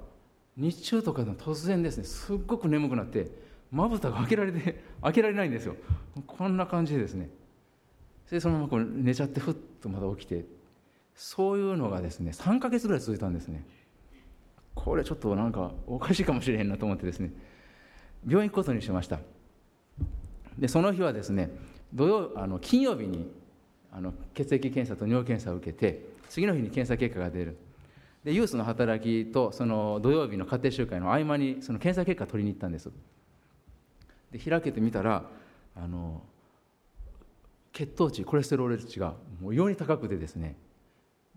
日中とかでも突然ですねすっごく眠くなってまぶたが開けられて開けられないんですよ。こんな感じでですね。でそのままこう寝ちゃってふっとまた起きてそういうのがですね3ヶ月ぐらい続いたんですね。これちょっとなんかおかしいかもしれへんなと思ってですね。病院行くことにしました。でその日はですね土曜あの金曜日にあの血液検査と尿検査を受けて次の日に検査結果が出る。でユースの働きとその土曜日の家庭集会の合間にその検査結果取りに行ったんです。で開けてみたらあの血糖値コレステロール値がもう異様に高くてですね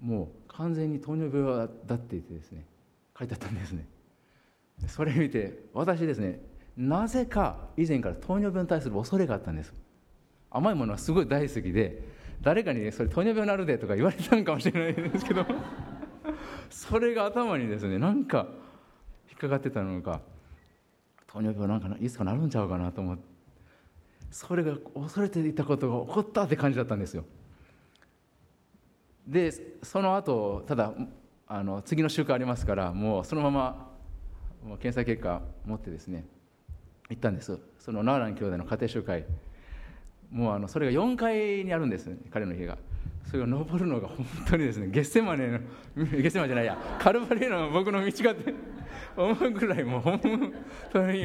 もう完全に糖尿病だって言ってですね書いてあったんですね。それ見て私ですねなぜか以前から糖尿病に対する恐れがあったんです。甘いものはすごい大好きで誰かに、ね、それ糖尿病になるでとか言われたんかもしれないんですけど。それが頭にですねなんか引っかかってたのか糖尿病なんかいつかなるんちゃうかなと思ってそれが恐れていたことが起こったって感じだったんですよ。でその後ただあの次の週間ありますからもうそのままもう検査結果持ってですね行ったんです。そのナーラン兄弟の家庭集会。もうあのそれが4階にあるんです彼の家が。それを登るのが本当にですねゲッセマネのゲッセマじゃないやカルバリーの僕の道がって 思うぐらいもう本当に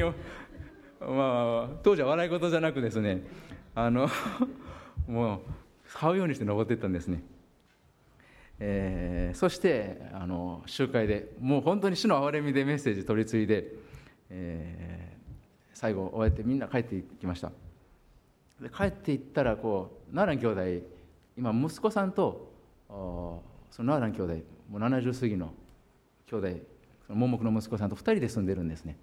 まあ当時は笑い事じゃなくですねあの もう這うようにして登っていったんですね。えー、そしてあの集会でもう本当に主の憐れみでメッセージ取り継いで、えー、最後終えてみんな帰っていきました。で帰っていったらこう奈良兄弟今息子さんとその奈良兄弟もう70過ぎの兄弟その桃木の息子さんと2人で住んでるんですね。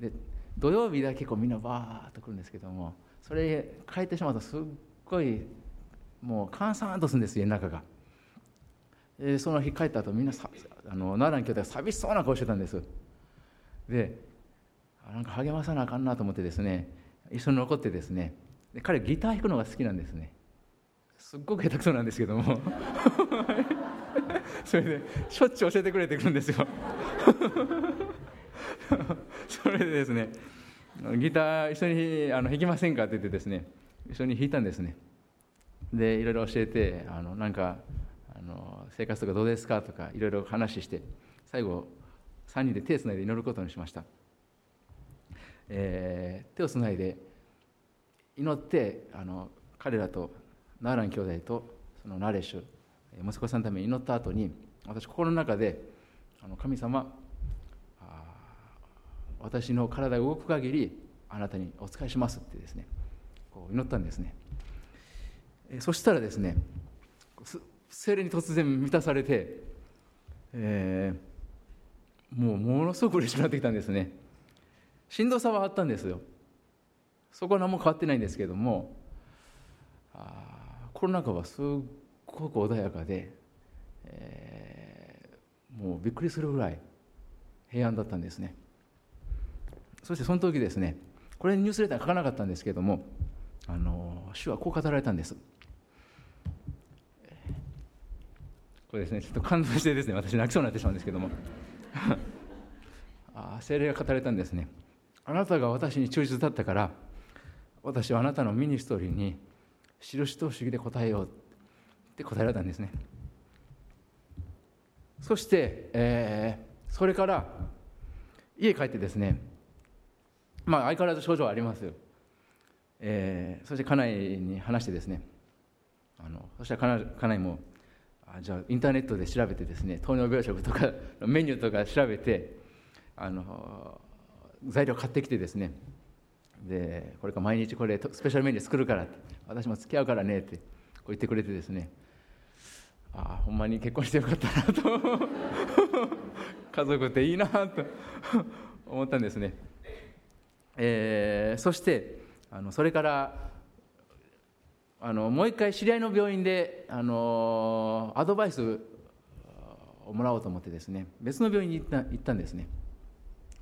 で土曜日だけこうみんなバーッと来るんですけどもそれ帰ってしまうとすっごいもう閑散とするんです家の中が。えその日帰った後みんなさあの奈良の兄弟が寂しそうな顔してたんです。でなんか励まさなあかんなと思ってですね一緒に残ってですねで彼ギター弾くのが好きなんですね。すっごく下手くそなんですけども。それでしょっちゅう教えてくれてくるんですよ。それでですねギター一緒にあの弾きませんかって言ってですね一緒に弾いたんですね。でいろいろ教えてあのなんかあの生活とかどうですかとかいろいろ話して最後3人で手をつないで祈ることにしました、えー、手をつないで祈ってあの彼らとナーラン兄弟とそのナレシュ息子さんのために祈った後に私心の中であの神様私の体が動く限りあなたにお仕えしますってですねこう祈ったんですね。そしたらですね精霊に突然満たされて、えー、もうものすごく嬉しくなってきたんですね。しんどさはあったんですよ。そこは何も変わってないんですけどもあコロナ禍はすっごく穏やかで、えー、もうびっくりするぐらい平安だったんですね。そしてその時ですねこれニュースレター書かなかったんですけどもあの主はこう語られたんです。これですねちょっと感動してですね私泣きそうになってしまうんですけども。あ精霊が語られたんですね。あなたが私に忠実だったから私はあなたのミニストリーに印と不思議で答えよう。って答えられたんですね。そして、えー、それから家帰ってですねまあ相変わらず症状はありますよ、えー、そして家内に話してですねあのそしたら家内もあじゃあインターネットで調べてですね糖尿病食とか メニューとか調べてあの材料買ってきてですねでこれから毎日これスペシャルメニュー作るからって。私も付き合うからねってこう言ってくれてですね。ああほんまに結婚してよかったなと。家族っていいなと。思ったんですね、えー、そしてあのそれからあのもう一回知り合いの病院であのアドバイスをもらおうと思ってですね。別の病院に行った行ったんですね。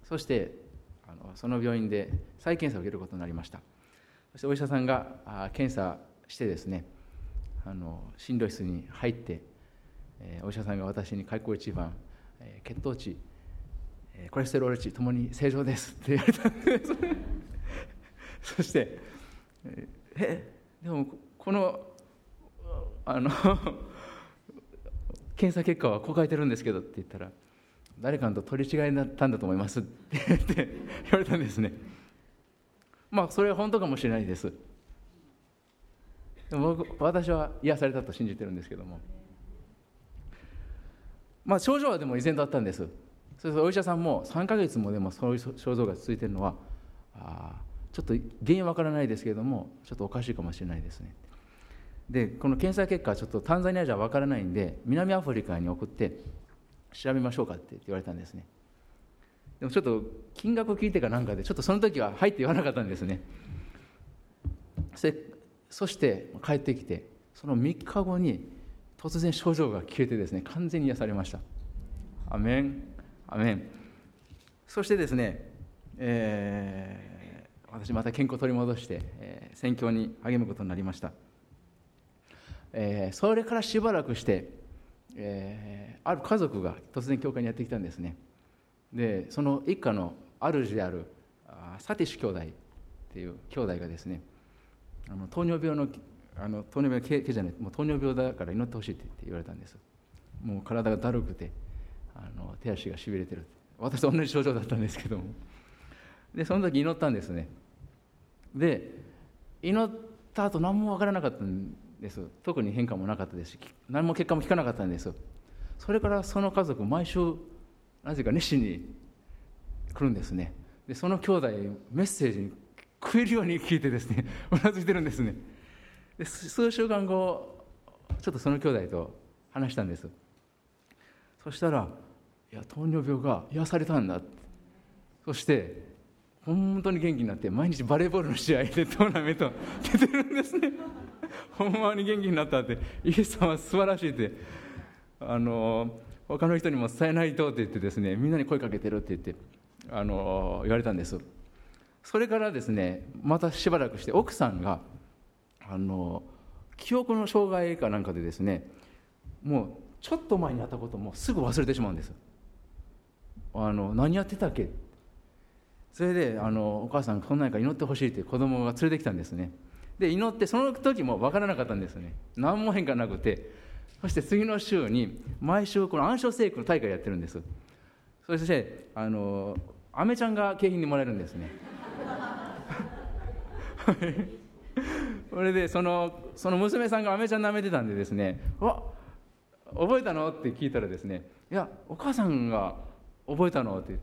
そしてのその病院で再検査を受けることになりました。そしてお医者さんが検査してですねあの診療室に入って、お医者さんが私に開口一番、血糖値コレステロール値ともに正常ですって言われたんです。そしてえでもこのあの検査結果はこう書いてるんですけどって言ったら誰かと取り違いだったんだと思います。って言 われたんですね。まあそれは本当かもしれないです。でも私は癒されたと信じてるんですけども。まあ症状はでも依然とあったんです。それお医者さんも3ヶ月もでもそういう症状が続いてるのはあちょっと原因わからないですけれどもちょっとおかしいかもしれないですね。でこの検査結果はちょっとタンザニアじゃわからないんで南アフリカに送って調べましょうかって言われたんですね。でもちょっと金額を聞いてかなんかでちょっとその時は「はい」って言わなかったんですね。そして帰ってきてその3日後に突然症状が消えてですね完全に癒されました。アメン。アメン。そしてですね、えー、私また健康を取り戻して、えー、宣教に励むことになりました、えー、それからしばらくして、えー、ある家族が突然教会にやってきたんですね。でその一家の主であるサティシュ兄弟っていう兄弟がですねあの糖尿病のあの糖尿病系じゃないもう糖尿病だから祈ってほしいって言われたんです。もう体がだるくてあの手足がしびれてる私と同じ症状だったんですけども。でその時祈ったんですね。で祈った後何も分からなかったんです。特に変化もなかったですし何も結果も聞かなかったんです。それからその家族毎週なぜか熱心に来るんですね。でその兄弟メッセージに食えるように聞いてですね うなずいてるんですね。で数週間後ちょっとその兄弟と話したんです。そしたら「いや糖尿病が癒されたんだ」そして本当に元気になって毎日バレーボールの試合で トーナメント出てるんですね。ほんまに元気になったって。イエス様は素晴らしいって。あの他の人にも伝えないとって言ってですねみんなに声かけてるって言ってあの言われたんです。それからですねまたしばらくして奥さんがあの記憶の障害かなんかでですねもうちょっと前にやったこともすぐ忘れてしまうんです。あの何やってたっけそれであのお母さんこんなんか祈ってほしいって子供が連れてきたんですね。で祈ってその時も分からなかったんですね。何も変化なくて。そして次の週に毎週この暗唱聖句の大会やってるんです。そしてあのアメちゃんが景品にもらえるんですね。それでそのその娘さんがアメちゃん舐めてたんでですね「わ覚えたの?」って聞いたらですね「いやお母さんが覚えたの?」って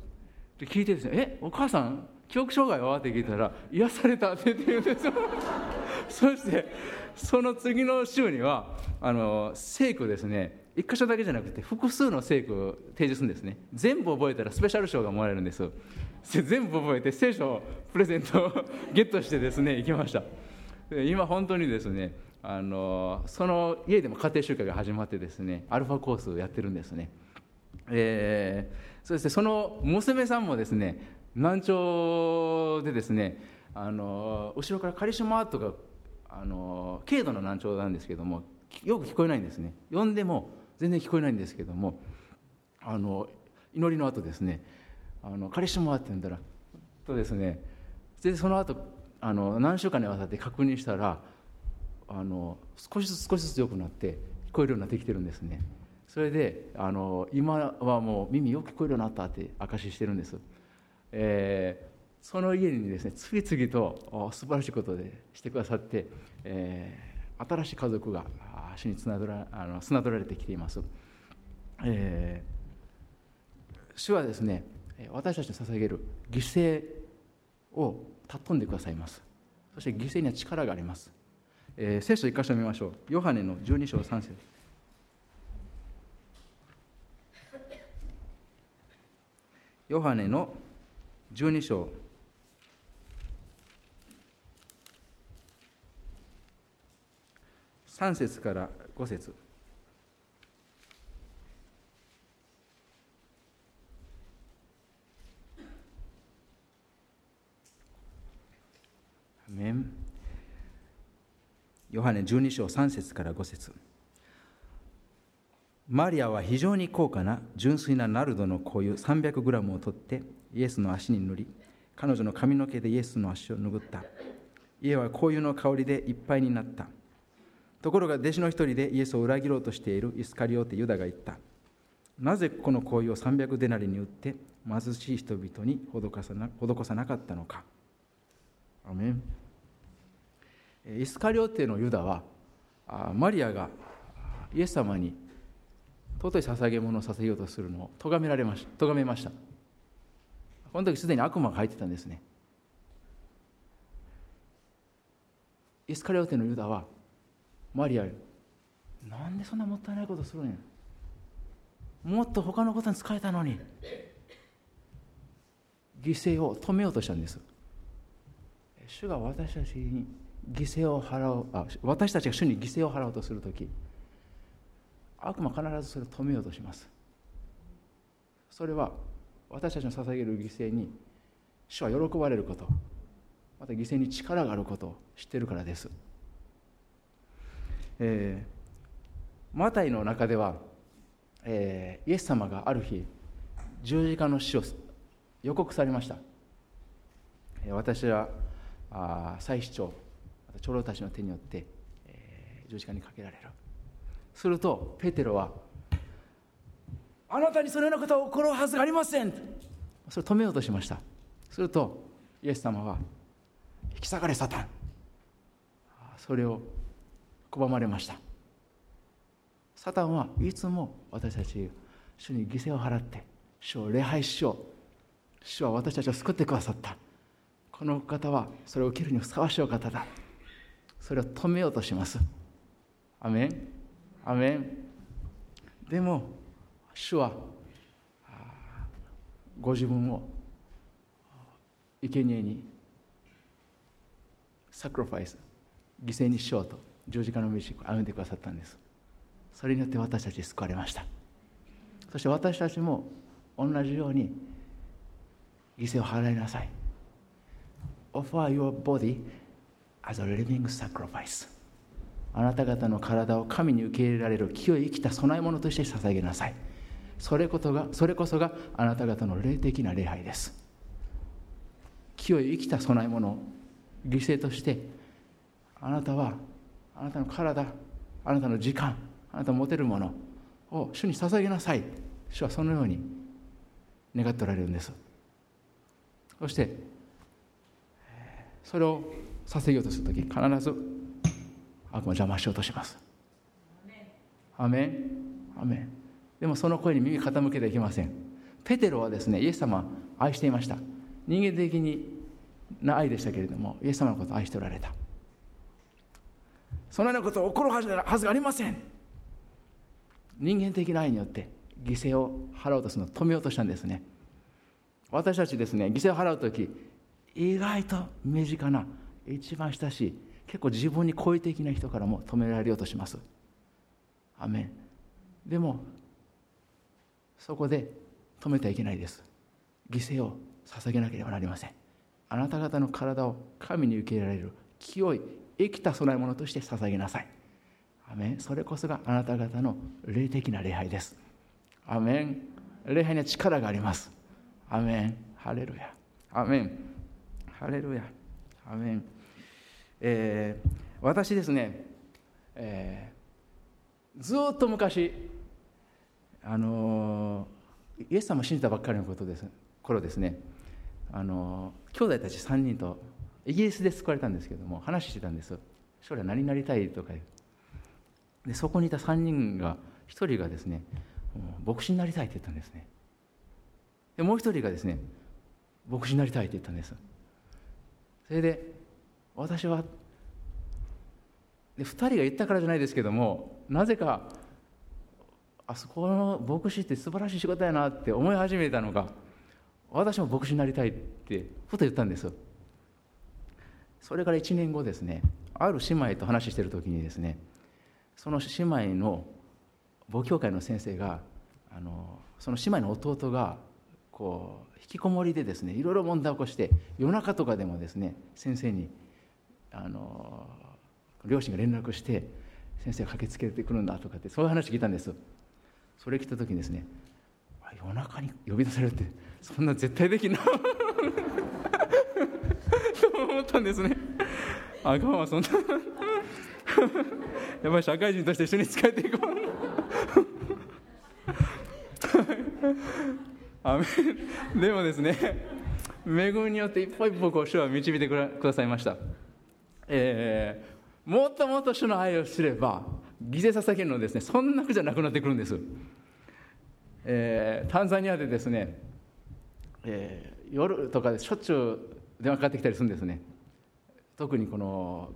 聞いてですね「えお母さん記憶障害は?」って聞いたら「癒された」って言うんですよ。そしてその次の週にはあの聖句ですね。一箇所だけじゃなくて複数の聖句を提示するんですね。全部覚えたらスペシャル賞がもらえるんです 全部覚えて聖書をプレゼントをゲットしてですね行きました。今本当にですねあのその家でも家庭集会が始まってですねアルファコースをやってるんですね、えー、そしてその娘さんもですね難聴でですねあの後ろからカリシュマとかあの軽度の難聴なんですけどもよく聞こえないんですね。呼んでも全然聞こえないんですけどもあの祈りの後ですね「あのカリシュマ」って言うんだらとですねでその後あの何週間にわたって確認したらあの少しずつ少しずつ良くなって聞こえるようになってきてるんですね。それであの今はもう耳よく聞こえるようになったって証ししてるんです、えー、その家にですね次々と素晴らしいことでしてくださって、えー、新しい家族が主につなどらあの砂取られてきています、えー、主はですね私たちに捧げる犠牲を尊んでくださいます。そして犠牲には力があります、えー、聖書一箇所見ましょう。ヨハネの12章3節。ヨハネの12章。3節から5節。ヨハネ12章3節から5節。マリアは非常に高価な純粋なナルドの香油 300g を取ってイエスの足に塗り彼女の髪の毛でイエスの足を拭った。家は香油の香りでいっぱいになった。ところが弟子の一人でイエスを裏切ろうとしているイスカリオテユダが言った。なぜこの行為を300デナリに売って貧しい人々に施さな施さなかったのか。アメン。イスカリオテのユダはマリアがイエス様に尊い捧げ物を捧げようとするのを咎められました咎めました。この時すでに悪魔が入ってたんですね。イスカリオテのユダはマリアなんでそんなもったいないことするんや。もっと他のことに使えたのに犠牲を止めようとしたんです。主が私たちに犠牲を払うあ私たちが主に犠牲を払おうとする時悪魔必ずそれを止めようとします。それは私たちの捧げる犠牲に主は喜ばれることまた犠牲に力があることを知っているからです、えー、マタイの中では、えー、イエス様がある日十字架の死を予告されました。私はあ祭司長また長老たちの手によって、えー、十字架にかけられる。するとペテロは「あなたにそのようなことは起こるはずがありません」それを止めようとしました。するとイエス様は「引き下がれサタン」それを拒まれました。サタンはいつも私たち主に犠牲を払って主を礼拝しよう。主は私たちを救ってくださった。この方はそれを受けるにふさわしいお方だ。それを止めようとします。アメンアメンでも主はご自分を生贄にサクロファイス犠牲にしようと十字架の道を歩んでくださったんです。それによって私たち救われました。そして私たちも同じように犠牲を払いなさい。Offer your body as a living sacrifice あなた方の体を神に受け入れられる清い生きた供え物として捧げなさい。それことがそれこそがあなた方の霊的な礼拝です。清い生きた供え物犠牲としてあなたはあなたの体あなたの時間あなたの持てるものを主に捧げなさい。主はそのように願っておられるんです。そしてそれを捧げようとする時必ず悪魔邪魔しようとします。アメン。アメン。でもその声に耳傾けてはいけません。ペテロはですねイエス様愛していました。人間的にな愛でしたけれどもイエス様のことを愛しておられた。そのようなことを起こるはずがありません。人間的な愛によって犠牲を払おうとするのを止めようとしたんですね。私たちですね犠牲を払う時意外と身近な一番親しい結構自分に好意的な人からも止められようとします。アメン。でもそこで止めてはいけないです。犠牲を捧げなければなりません。あなた方の体を神に受け入れられる清い生きた供え物として捧げなさい。アメン。それこそがあなた方の霊的な礼拝です。アメン。礼拝には力があります。アメン。ハレルヤ。アメン。ハレルヤ。アメン。えー、私ですね、えー、ずっと昔あのイエス様を信じたばっかりのことです頃ですね。あの兄弟たち3人とイギリスで救われたんですけども話してたんです。将来何になりたいとかでそこにいた3人が1人がですね牧師になりたいって言ったんですね。でもう1人がですね牧師になりたいって言ったんです。それで私は。で2人が言ったからじゃないですけどもなぜかあそこの牧師って素晴らしい仕事やなって思い始めたのが私も牧師になりたいってふと言ったんですそれから1年後ですねある姉妹と話してる時にですねその姉妹の母教会の先生があのその姉妹の弟がこう引きこもりでですねいろいろ問題を起こして夜中とかでもですね先生にあの両親が連絡して先生が駆けつけてくるんだとかってそういう話聞いたんです。それ聞いた時にですね夜中に呼び出されるってそんな絶対できんな。と思ったんですね。あかんわそんな。やっぱり社会人として一緒に使えていこう。でもですね恵みによって一歩一歩こう主は導いてくださいました、えー、もっともっと主の愛を知れば犠牲捧げるのですねそんな苦じゃなくなってくるんです、えー、タンザニアでですね、えー、夜とかでしょっちゅう電話かかってきたりするんですね。特にこの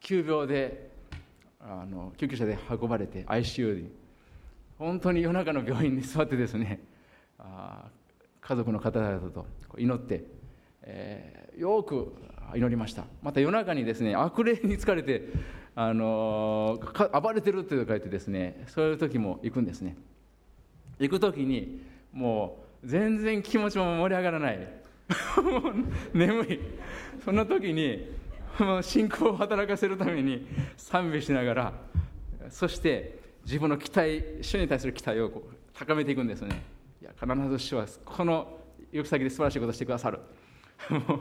急病であの救急車で運ばれて ICU に。本当に夜中の病院に座ってですねあ家族の方々と祈って、えー、よく祈りました。また夜中にですね悪霊に疲れて、あの、暴れてるって書いてですねそういう時も行くんですね。行く時にもう全然気持ちも盛り上がらない。眠い。そんな時に信仰を働かせるために賛美しながらそして自分の期待主に対する期待を高めていくんですね。いや必ず主はこの行く先で素晴らしいことをしてくださる。も う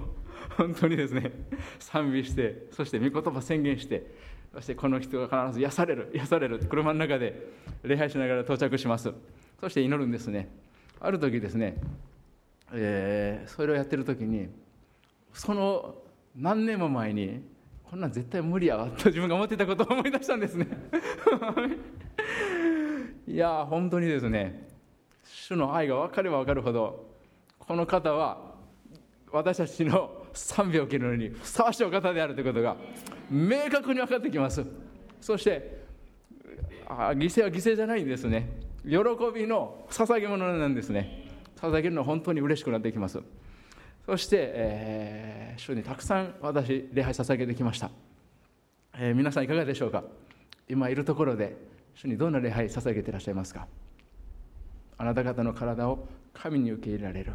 本当にですね賛美してそして御言葉宣言してそしてこの人が必ず癒される癒される車の中で礼拝しながら到着します。そして祈るんですね。ある時ですね、えー、それをやってる時にその何年も前にこんなん絶対無理やわと自分が思ってたことを思い出したんですね。いや本当にですね主の愛が分かれば分かるほどこの方は私たちの賛美を受けるのにふさわしいお方であるということが明確に分かってきます。そしてあ犠牲は犠牲じゃないんですね。喜びの捧げ物なんですね。捧げるのは本当に嬉しくなってきます。そして、えー、主にたくさん私礼拝捧げてきました、えー、皆さんいかがでしょうか。今いるところで主にどんな礼拝捧げていらっしゃいますか。あなた方の体を神に受け入れられる。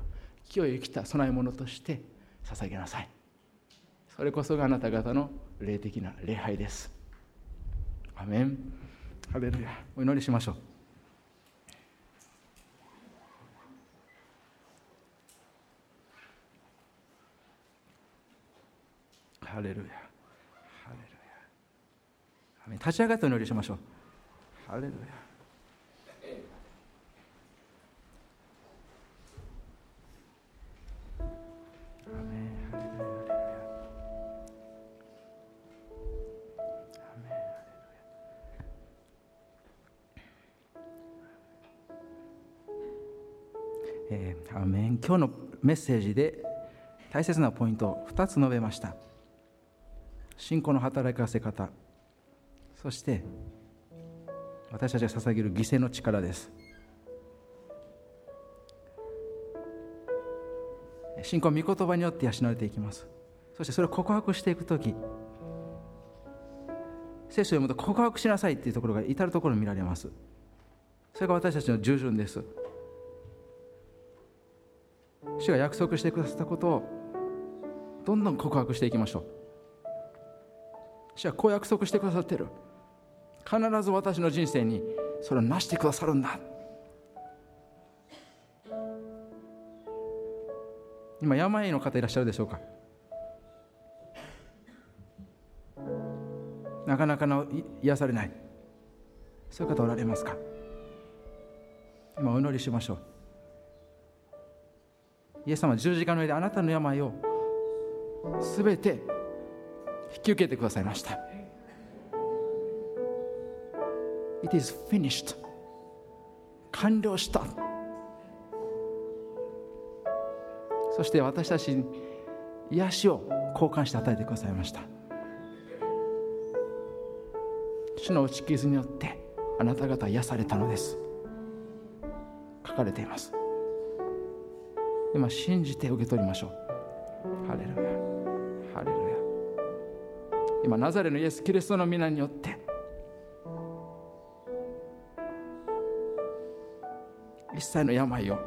清い生きた供え物として捧げなさい。それこそがあなた方の霊的な礼拝です。アメン。ハレルヤ。お祈りしましょう。ハレルヤ。ハレルヤ。立ち上がってお祈りしましょう。ハレルヤアメン今日のメッセージで大切なポイントを2つ述べました。信仰の働かせ方そして私たちが捧げる犠牲の力です。信仰は御言葉によって養われていきます。そしてそれを告白していく時聖書を読むと告白しなさいっていうところが至るところに見られます。それが私たちの従順です。主が約束してくださったことをどんどん告白していきましょう。主はこう約束してくださってる。必ず私の人生にそれを成してくださるんだ。今病の方いらっしゃるでしょうか。なかなかの癒されない。そういう方おられますか。今お祈りしましょう。イエス様十字架の上であなたの病をすべて引き受けてくださいました。It is finished. 完了した。そして私たちに癒しを交換して与えてくださいました。主の打ち傷によってあなた方癒されたのです。書かれています。今信じて受け取りましょう。ハレルヤ。ハレルヤ。今ナザレのイエス・キリストの皆によって。一切の病を。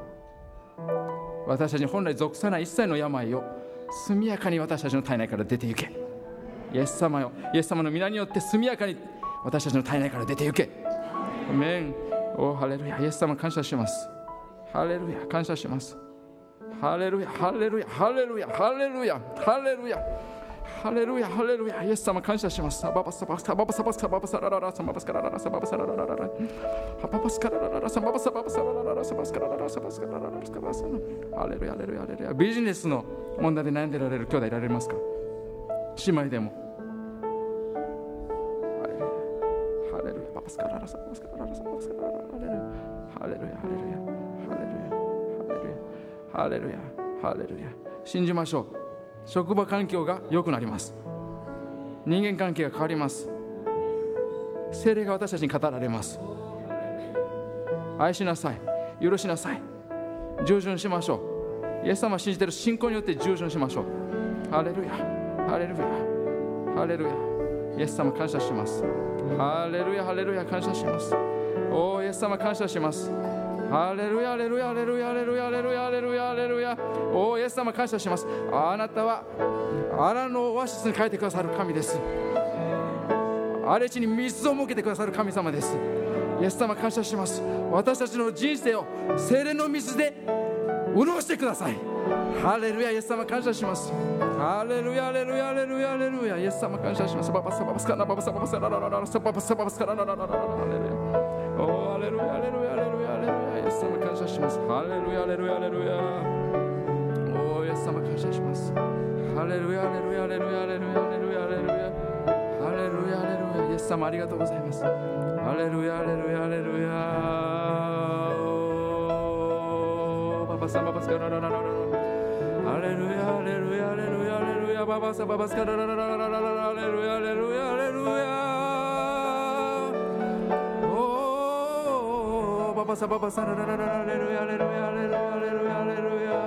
私たちに本来属さない一切の病を。速やかに私たちの体内から出て行け。イエス様よ。イエス様の皆によって。速やかに私たちの体内から出て行け。メン。おハレルヤ。イエス様感謝します。ハレルヤ。感謝します。ハレルヤハレルヤハレルヤハレルヤハレルヤハレルヤ、ハレルヤ、イエス様感謝します。サババサバサババサバサババサラララサババスカラララサババサララララ。ラハババスカララララサババサババサララララサバスカラララサバスカラララサバスカラハレルヤ、ハレルヤ、ハレルヤ。ビジネスの問題で悩んでられる兄弟いられますか？姉妹でも。ハレルヤ、ババスカララサバスカララサバスカラララハレルヤ、ハレルヤ、ハレルヤ、ハレルヤ、ハレルヤ。信じましょう。職場環境が良くなります。人間関係が変わります。精霊が私たちに語られます。愛しなさい。許しなさい。従順しましょう。イエス様を信じている信仰によって従順しましょう。ハレルヤハレルヤハレルヤイエス様感謝します。ハレルヤハレルヤ感謝します。おおイエス様感謝します。ハレルヤ、レルヤ、レルヤ、レルヤ、レルヤ、レルヤ、レルヤ。おイエス様感謝します。あなたは荒野オアシスに書いてくださる神です。荒れ地に水を設けてくださる神様です。イエス様感謝します。私たちの人生を精霊の水で潤してください。ハレルヤ、イエス様感謝します。ハレルヤ、レルヤ、レルヤ、レルヤ、イエス様感謝します。ババサババスカナババサババサララララサババサババスカラララララハレルヤ。おお、アレルヤ、アレルヤ、アレルヤ、アレルヤ、イエス様感謝します。ハレルヤ、アレルヤ、アレルヤ。おお、イエス様感謝します。ハレルヤ、アレルヤ、アレルヤ、アレルヤ、アレルヤ、アレルヤ。ハレルヤ、アレルヤ、イエス様ありがとうございます。ハレルヤ、アレルヤ、アレルヤ。パパさん、パパさん、ララララララ。ハレルヤ、アレルヤ、アレルヤ、アレルヤ、ババサ、パバスカ、ラララララララ、ハレルヤ、アレルヤ、アレルヤ。バサババサラララララレルヤレルヤレルヤレルヤレルヤ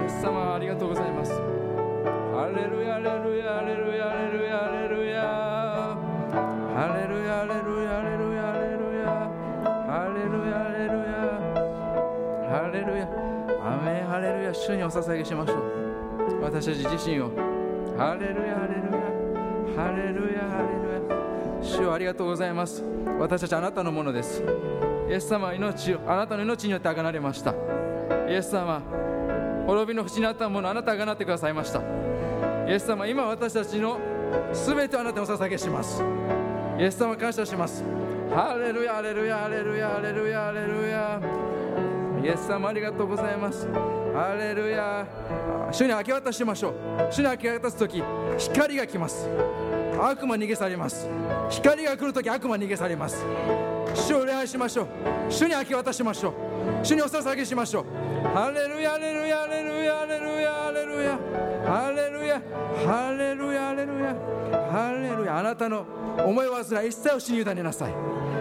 イエス様ありがとうございますハレルヤレルヤレルヤレルヤレルヤハレルヤレルヤレルヤレルヤハレルヤレルヤハレルヤアメンハレルヤ主にお捧げしましょう私たち自身をハレルヤハレルヤハレルヤハレルヤ主よありがとうございます。私たちあなたのものです。イエス様は命をあなたの命によってあがなれました。イエス様滅びの淵にあったものあなたがなってくださいました。イエス様今私たちの全てあなたを捧げします。イエス様感謝します。ハレルヤハレルヤハレルヤハレルヤハレルヤイエス様ありがとうございます。ハレルヤ主に明け渡しましょう。主に明け渡す時光が来ます。悪魔逃げ去ります。光が来るとき悪魔逃げ去ります。主を礼拝しましょう。主に明け渡しましょう。主にお捧げしましょう。ハレルヤハレルヤハレルヤハレルヤハレルヤ。ハレルヤハレルヤハレルヤ。ハレルヤ。あなたの思い煩い一切を主に委ねなさい。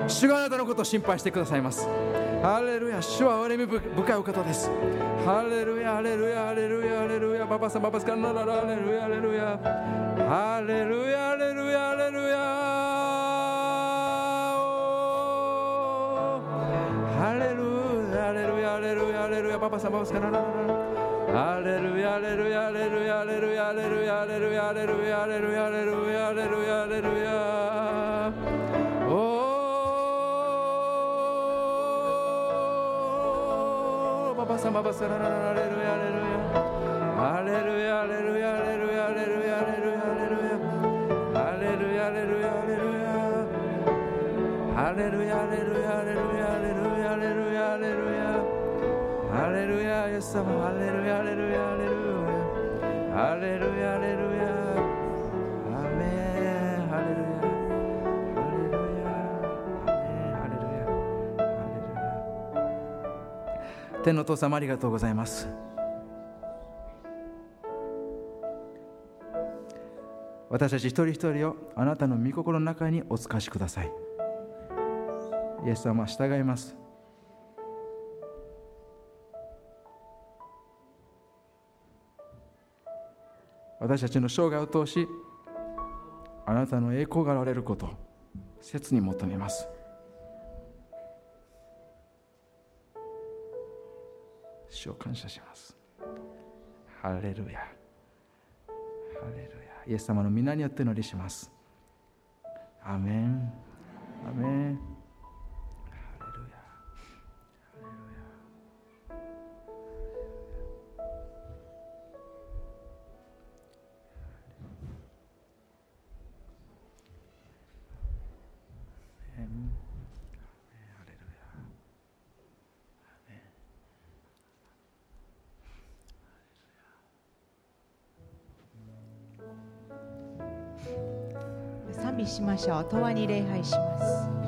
主があなたのことを心配してくださいます。ハレルヤ。主は憐れみ深いお方です。ハレルヤハレルヤハレルヤハレルヤ。ババサババスカナララハレルヤハレルヤハレルヤハレルヤハレルヤハレルヤハレルヤハレルヤハレルヤババサババスカナララハレルヤハレルヤ。ハレルヤハレルヤハレルヤハレルヤハレルヤハレルヤハレ天の父様ありがとうございます。私たち一人一人をあなたの御心の中にお使わしください。イエス様従います。私たちの生涯を通しあなたの栄光が現れること切に求めます。主を感謝します。ハレルヤ。ハレルヤ。イエス様の皆によって祈りします。アメン。アメン。ましょう。永遠に礼拝します。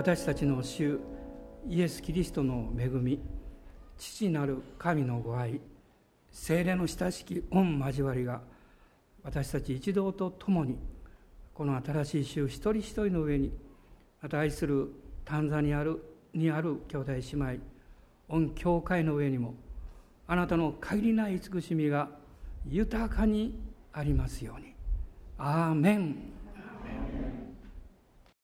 私たちの主イエス・キリストの恵み父なる神のご愛精霊の親しき御交わりが私たち一同と共にこの新しい週一人一人の上にまた愛するタンザニアにある兄弟姉妹御教会の上にもあなたの限りない慈しみが豊かにありますように。アーメン。